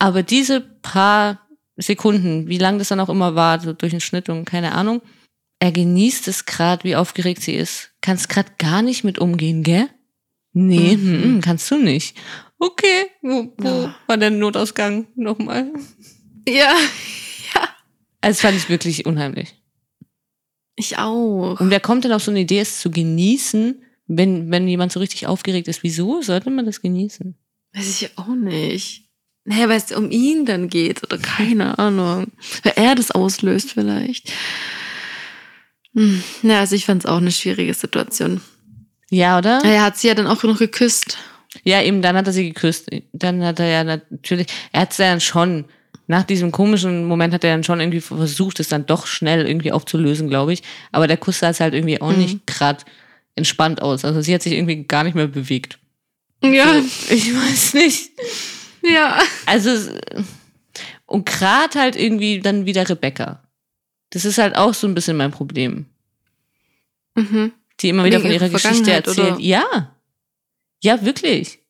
Aber diese paar Sekunden, wie lang das dann auch immer war, so durch den Schnitt und keine Ahnung, er genießt es gerade, wie aufgeregt sie ist. Kannst gerade gar nicht mit umgehen, gell? Nee, Mhm. mhm. kannst du nicht. Okay, wo, wo Ja. war der Notausgang nochmal? Ja, Also das fand ich wirklich unheimlich. ich auch. Und wer kommt denn auf so eine Idee, es zu genießen, wenn, wenn jemand so richtig aufgeregt ist? Wieso sollte man das genießen? Weiß ich auch nicht. Naja, weil es um ihn dann geht oder keine Ahnung. Weil er das auslöst vielleicht. Hm. Ja, also ich fand es auch eine schwierige Situation. Ja, oder? Er hat sie ja dann auch noch geküsst. Ja, eben, dann hat er sie geküsst. Dann hat er ja natürlich, er hat es ja dann schon, nach diesem komischen Moment hat er dann schon irgendwie versucht, es dann doch schnell irgendwie aufzulösen, glaube ich. Aber der Kuss sah es halt irgendwie auch Mhm. nicht gerade entspannt aus. Also sie hat sich irgendwie gar nicht mehr bewegt. Ja, So, ich weiß nicht. Ja. Also, und gerade halt irgendwie dann wieder Rebecca. Das ist halt auch so ein bisschen mein Problem. Mhm. Die immer wieder Wegen von ihrer Geschichte erzählt. oder? Ja. Ja, wirklich.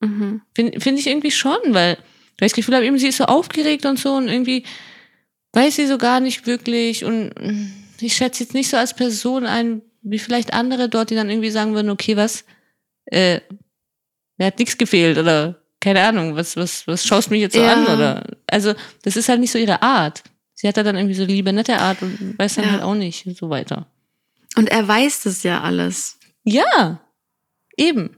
Mhm. Finde find ich irgendwie schon, weil, weil ich das Gefühl habe, eben sie ist so aufgeregt und so und irgendwie weiß sie so gar nicht wirklich und ich schätze jetzt nicht so als Person ein, wie vielleicht andere dort, die dann irgendwie sagen würden, okay, was, äh, mir hat nichts gefehlt oder keine Ahnung, was, was, was schaust du mich jetzt so Ja. an oder, also, das ist halt nicht so ihre Art. Sie hat da dann irgendwie so liebe, nette Art und weiß dann Ja. halt auch nicht so weiter. Und er weiß das ja alles. Ja, eben.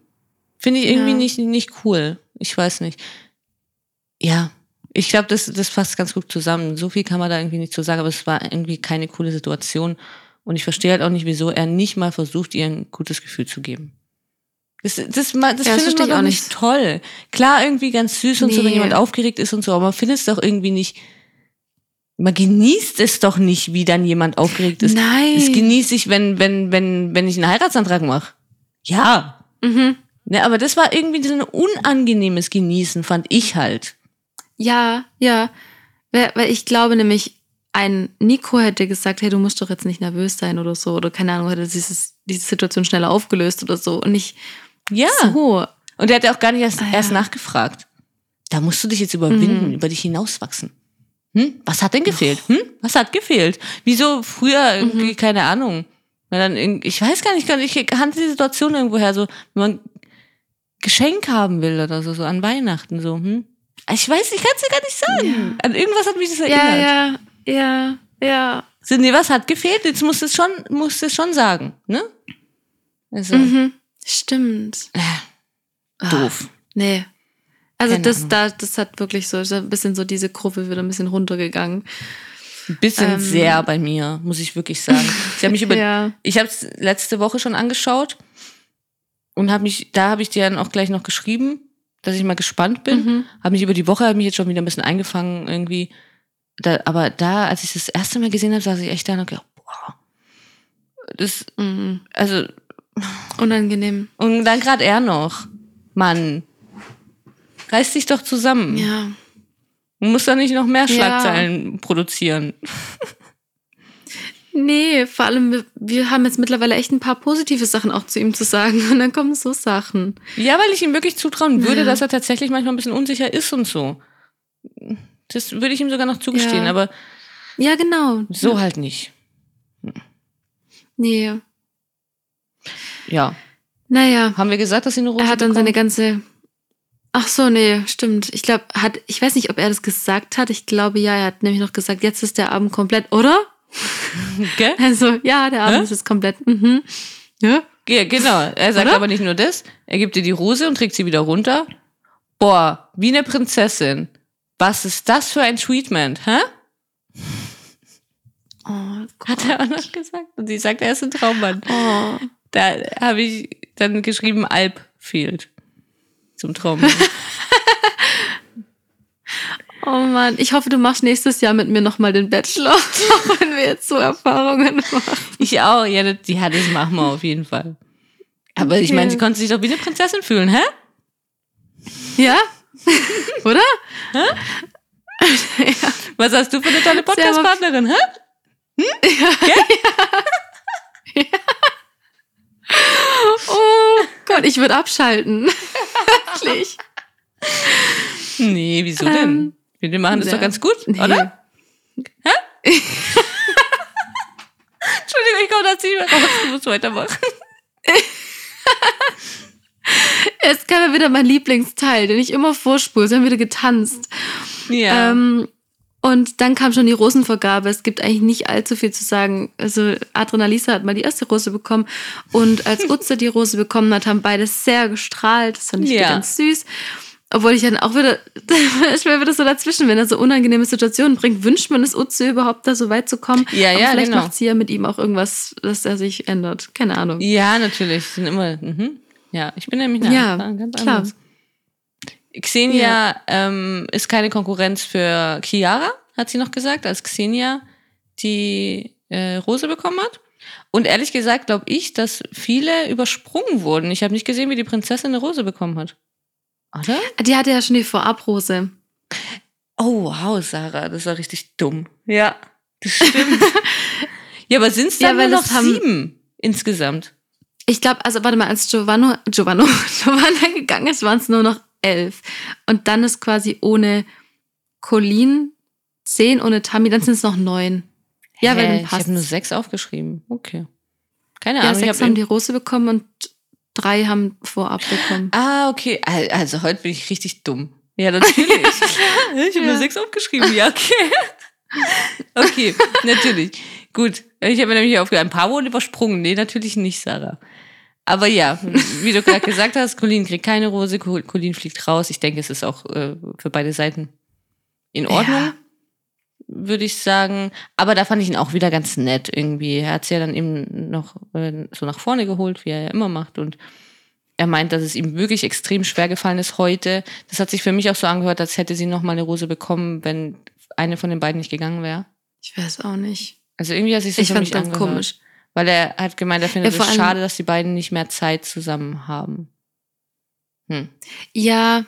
Finde ich irgendwie Ja. nicht, nicht cool. Ich weiß nicht. Ja, ich glaube, das, das passt ganz gut zusammen. So viel kann man da irgendwie nicht zu sagen, aber es war irgendwie keine coole Situation. Und ich verstehe halt auch nicht, wieso er nicht mal versucht, ihr ein gutes Gefühl zu geben. Das, das, ma- das Ja, das findet man ich doch auch nicht toll. Klar, irgendwie ganz süß und so, wenn Nee. jemand aufgeregt ist und so, aber man findet es doch irgendwie nicht. Man genießt es doch nicht, wie dann jemand aufgeregt ist. Nein. Das genieße ich, wenn, wenn, wenn, wenn ich einen Heiratsantrag mache. Ja. Mhm. Ne, aber das war irgendwie so ein unangenehmes Genießen, fand ich halt. Ja, ja. Weil ich glaube nämlich, ein Nico hätte gesagt, hey, du musst doch jetzt nicht nervös sein oder so. Oder keine Ahnung, hätte dieses, diese Situation schneller aufgelöst oder so. Und nicht Ja. so. Und er hat ja auch gar nicht erst, Ah, ja. erst nachgefragt. Da musst du dich jetzt überwinden, Mhm. über dich hinauswachsen. Hm? Was hat denn gefehlt? Hm? Was hat gefehlt? Wieso früher irgendwie, Mhm. keine Ahnung. Weil dann ich weiß gar nicht, ich kannte die Situation irgendwoher so, wenn man Geschenk haben will oder so, so an Weihnachten so, hm? Ich weiß, ich kann es dir gar nicht sagen. An irgendwas hat mich das erinnert. Ja, ja, ja, ja. So, nee, was hat gefehlt? Jetzt musst du es schon, musst du es schon sagen, ne? Also, Mhm. Stimmt. Ah, doof. Nee. Also Keine das, Ahnung. da, das hat wirklich so, ist ein bisschen so diese Kurve wieder ein bisschen runtergegangen. Ein bisschen Ähm. sehr bei mir, muss ich wirklich sagen. Ich habe mich über, Ja. ich habe es letzte Woche schon angeschaut und habe mich, da habe ich dir dann auch gleich noch geschrieben, dass ich mal gespannt bin. Mhm. Habe mich über die Woche, habe mich jetzt schon wieder ein bisschen eingefangen irgendwie. Da, aber da, als ich das erste Mal gesehen habe, saß ich echt da und gedacht, boah, das, Mhm. also, Unangenehm. und dann gerade er noch, Mann, reiß dich doch zusammen. Ja. Du musst da nicht noch mehr Ja. Schlagzeilen produzieren. Nee, vor allem, wir, wir haben jetzt mittlerweile echt ein paar positive Sachen auch zu ihm zu sagen. Und dann kommen so Sachen. Ja, weil ich ihm wirklich zutrauen würde, Ja. dass er tatsächlich manchmal ein bisschen unsicher ist und so. Das würde ich ihm sogar noch zugestehen, Ja. aber Ja, genau. so halt nicht. Nee. Ja. Naja, Haben wir gesagt, dass sie eine Rose er hat dann seine bekommt? ganze. Ach so, nee, stimmt. Ich glaube, hat, ich weiß nicht, ob er das gesagt hat. Ich glaube, ja, er hat nämlich noch gesagt, jetzt ist der Abend komplett, oder? Gell? Also, ja, der Abend Hä? ist jetzt komplett. Mhm. Ja. Ja, genau. Er sagt Oder? aber nicht nur das. Er gibt dir die Rose und trägt sie wieder runter. Boah, wie eine Prinzessin. Was ist das für ein Treatment, hä? Oh Gott. Hat er auch noch gesagt. Und sie sagt, er ist ein Traummann. Oh. Da habe ich dann geschrieben, Alp fehlt. Zum Traummann. oh Mann, ich hoffe, du machst nächstes Jahr mit mir nochmal den Bachelor, auch wenn wir jetzt so Erfahrungen machen. Ich auch, ja, das, ja, das machen wir auf jeden Fall. Aber ich meine, sie konnte sich doch wie eine Prinzessin fühlen, hä? Ja? Oder? Was hast du für eine tolle Podcast-Partnerin, hä? Oh Gott, ich würde abschalten. Wirklich. Nee, wieso Ähm, denn? Wir machen das ja. doch ganz gut, Nee. oder? Entschuldigung, ich komme da mehr raus. Du musst weitermachen. Jetzt kam ja wieder mein Lieblingsteil, den ich immer vorspule. Sie haben wieder getanzt. Ja. Ähm, und dann kam schon die Rosenvergabe. Es gibt eigentlich nicht allzu viel zu sagen. Also Adrenalisa hat mal die erste Rose bekommen. Und als Utze die Rose bekommen hat, haben beide sehr gestrahlt. Das fand ich Ja. ganz süß. Obwohl ich dann auch wieder, ich mir wieder so dazwischen, wenn er so unangenehme Situationen bringt, wünscht man es Utsu überhaupt da so weit zu kommen. Ja, Aber ja, vielleicht genau. macht sie ja mit ihm auch irgendwas, dass er sich ändert. Keine Ahnung. Ja, natürlich. Sind immer. Mhm. Ja, ich bin nämlich Ja, eine ganz klar. anderes. Xenia ähm, ist keine Konkurrenz für Chiara, hat sie noch gesagt, als Xenia die äh, Rose bekommen hat. Und ehrlich gesagt glaube ich, dass viele übersprungen wurden. Ich habe nicht gesehen, wie die Prinzessin eine Rose bekommen hat. Oder? Die hatte ja schon die Vorabrose. Oh, wow, Sarah, das war richtig dumm. Ja, das stimmt. ja, aber sind es Ja, dann weil nur noch sieben insgesamt? Ich glaube, also warte mal, als Giovanno, Giovanno, Giovanna gegangen ist, waren es nur noch elf. Und dann ist quasi ohne Colleen zehn, ohne Tammy, dann sind es noch neun. Ja, weil Hä, dann ich passt. habe nur sechs aufgeschrieben. Okay. Keine Ja, Ahnung. ich sechs hab haben die Rose bekommen und drei haben vorab bekommen. Ah, okay. Al- Also heute bin ich richtig dumm. Ja, natürlich. ich habe Ja. nur sechs aufgeschrieben. Ja, okay. okay, natürlich. Gut. Ich habe nämlich auf ein paar wurden übersprungen. Nee, natürlich nicht, Sarah. Aber ja, wie du gerade gesagt hast, Colin kriegt keine Rose, Col- Colin fliegt raus. Ich denke, es ist auch äh, für beide Seiten in Ordnung, Ja. würde ich sagen. Aber da fand ich ihn auch wieder ganz nett irgendwie. Er hat es ja dann eben noch äh, so nach vorne geholt, wie er ja immer macht. Und er meint, dass es ihm wirklich extrem schwer gefallen ist heute. Das hat sich für mich auch so angehört, als hätte sie noch mal eine Rose bekommen, wenn eine von den beiden nicht gegangen wäre. Ich weiß auch nicht. Also irgendwie hat sich das Ich für fand mich angehört. komisch. Weil er hat gemeint, er findet Ja, es schade, dass die beiden nicht mehr Zeit zusammen haben. Hm. Ja.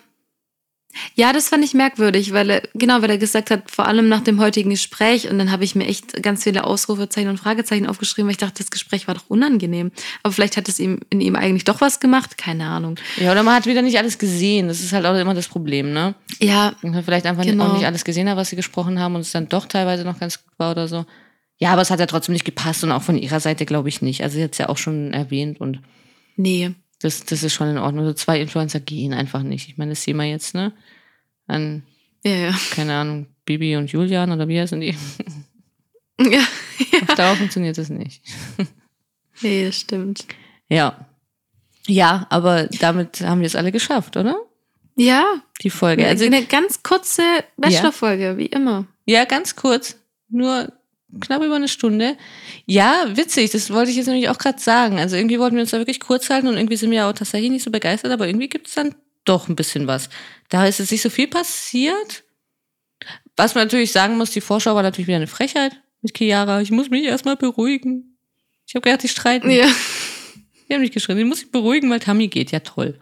Ja, das fand ich merkwürdig, weil er, genau, weil er gesagt hat, vor allem nach dem heutigen Gespräch, und dann habe ich mir echt ganz viele Ausrufezeichen und Fragezeichen aufgeschrieben, weil ich dachte, das Gespräch war doch unangenehm. Aber vielleicht hat es ihm in ihm eigentlich doch was gemacht, keine Ahnung. Ja, oder man hat wieder nicht alles gesehen. Das ist halt auch immer das Problem, ne? Ja, Man hat vielleicht einfach Genau. auch nicht alles gesehen, hat, was sie gesprochen haben und es dann doch teilweise noch ganz gut war oder so. Ja, aber es hat ja trotzdem nicht gepasst und auch von ihrer Seite glaube ich nicht. Also sie hat es ja auch schon erwähnt und nee. das, das ist schon in Ordnung. So zwei Influencer gehen einfach nicht. Ich meine, das sehen wir jetzt, ne? An, Ja, ja. keine Ahnung, Bibi und Julian oder wie heißen die? Ja, Auf Dauer funktioniert das nicht. nee, das stimmt. Ja. Ja, aber damit haben wir es alle geschafft, oder? Ja, Die Folge. also Also, eine ganz kurze Bachelor-Folge, wie immer. ja, ganz kurz. Nur knapp über eine Stunde. Ja, witzig, das wollte ich jetzt nämlich auch gerade sagen. Also irgendwie wollten wir uns da wirklich kurz halten und irgendwie sind wir auch tatsächlich nicht so begeistert, aber irgendwie gibt es dann doch ein bisschen was. Da ist jetzt nicht so viel passiert. Was man natürlich sagen muss, die Vorschau war natürlich wieder eine Frechheit mit Chiara. Ich muss mich erstmal beruhigen. Ich habe gedacht, die streiten. Ja. Die haben nicht geschrien. Ich muss mich beruhigen, weil Tammy geht. Ja, toll.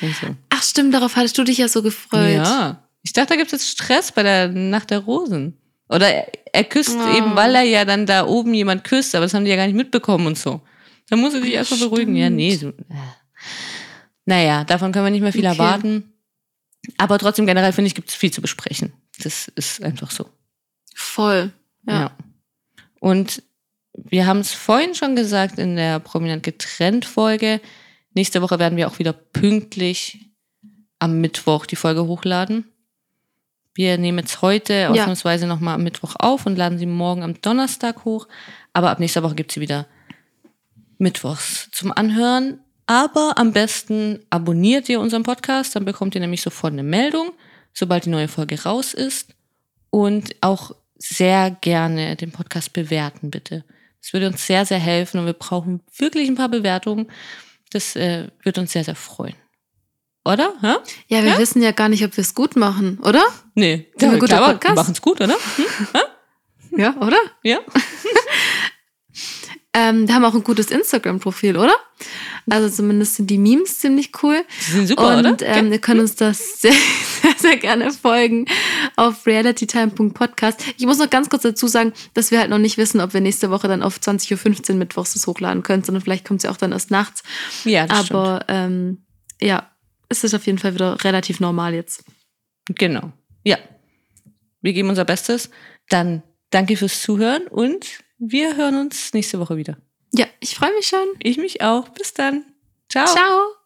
So. Ach stimmt, darauf hattest du dich ja so gefreut. Ja. Ich dachte, da gibt es jetzt Stress bei der Nacht der Rosen. Oder er, küsst Oh. eben, weil er ja dann da oben jemand küsst, aber das haben die ja gar nicht mitbekommen und so. Da muss er sich erstmal beruhigen. Ja, nee. So, äh. Naja, davon können wir nicht mehr viel Okay. erwarten. Aber trotzdem generell finde ich, gibt es viel zu besprechen. Das ist einfach so. Voll. Ja. Und wir haben es vorhin schon gesagt in der Prominent getrennt Folge. Nächste Woche werden wir auch wieder pünktlich am Mittwoch die Folge hochladen. Wir nehmen jetzt heute ausnahmsweise nochmal am Mittwoch auf und laden sie morgen am Donnerstag hoch. Aber ab nächster Woche gibt sie wieder Mittwochs zum Anhören. Aber am besten abonniert ihr unseren Podcast, dann bekommt ihr nämlich sofort eine Meldung, sobald die neue Folge raus ist. Und auch sehr gerne den Podcast bewerten, bitte. Das würde uns sehr, sehr helfen und wir brauchen wirklich ein paar Bewertungen. Das äh, würde uns sehr, sehr freuen. Oder? Hä? Ja, wir wissen ja gar nicht, ob wir es gut machen, oder? Nee, Sind wir ein guter klar, Podcast? Wir machen es gut, oder? Hm? Ja, oder? Ja. Ähm, wir haben auch ein gutes Instagram-Profil, oder? Also zumindest sind die Memes ziemlich cool. Die sind super, und oder? ähm, ihr könnt uns das sehr, sehr, sehr gerne folgen auf realitytime.podcast. Ich muss noch ganz kurz dazu sagen, dass wir halt noch nicht wissen, ob wir nächste Woche dann auf 20.15 Uhr mittwochs das hochladen können, sondern vielleicht kommt es ja auch dann erst nachts. ja, das Aber ähm, ja, es ist auf jeden Fall wieder relativ normal jetzt. Genau. Ja. Wir geben unser Bestes. Dann danke fürs Zuhören und wir hören uns nächste Woche wieder. Ja, ich freue mich schon. Ich mich auch. Bis dann. Ciao. Ciao.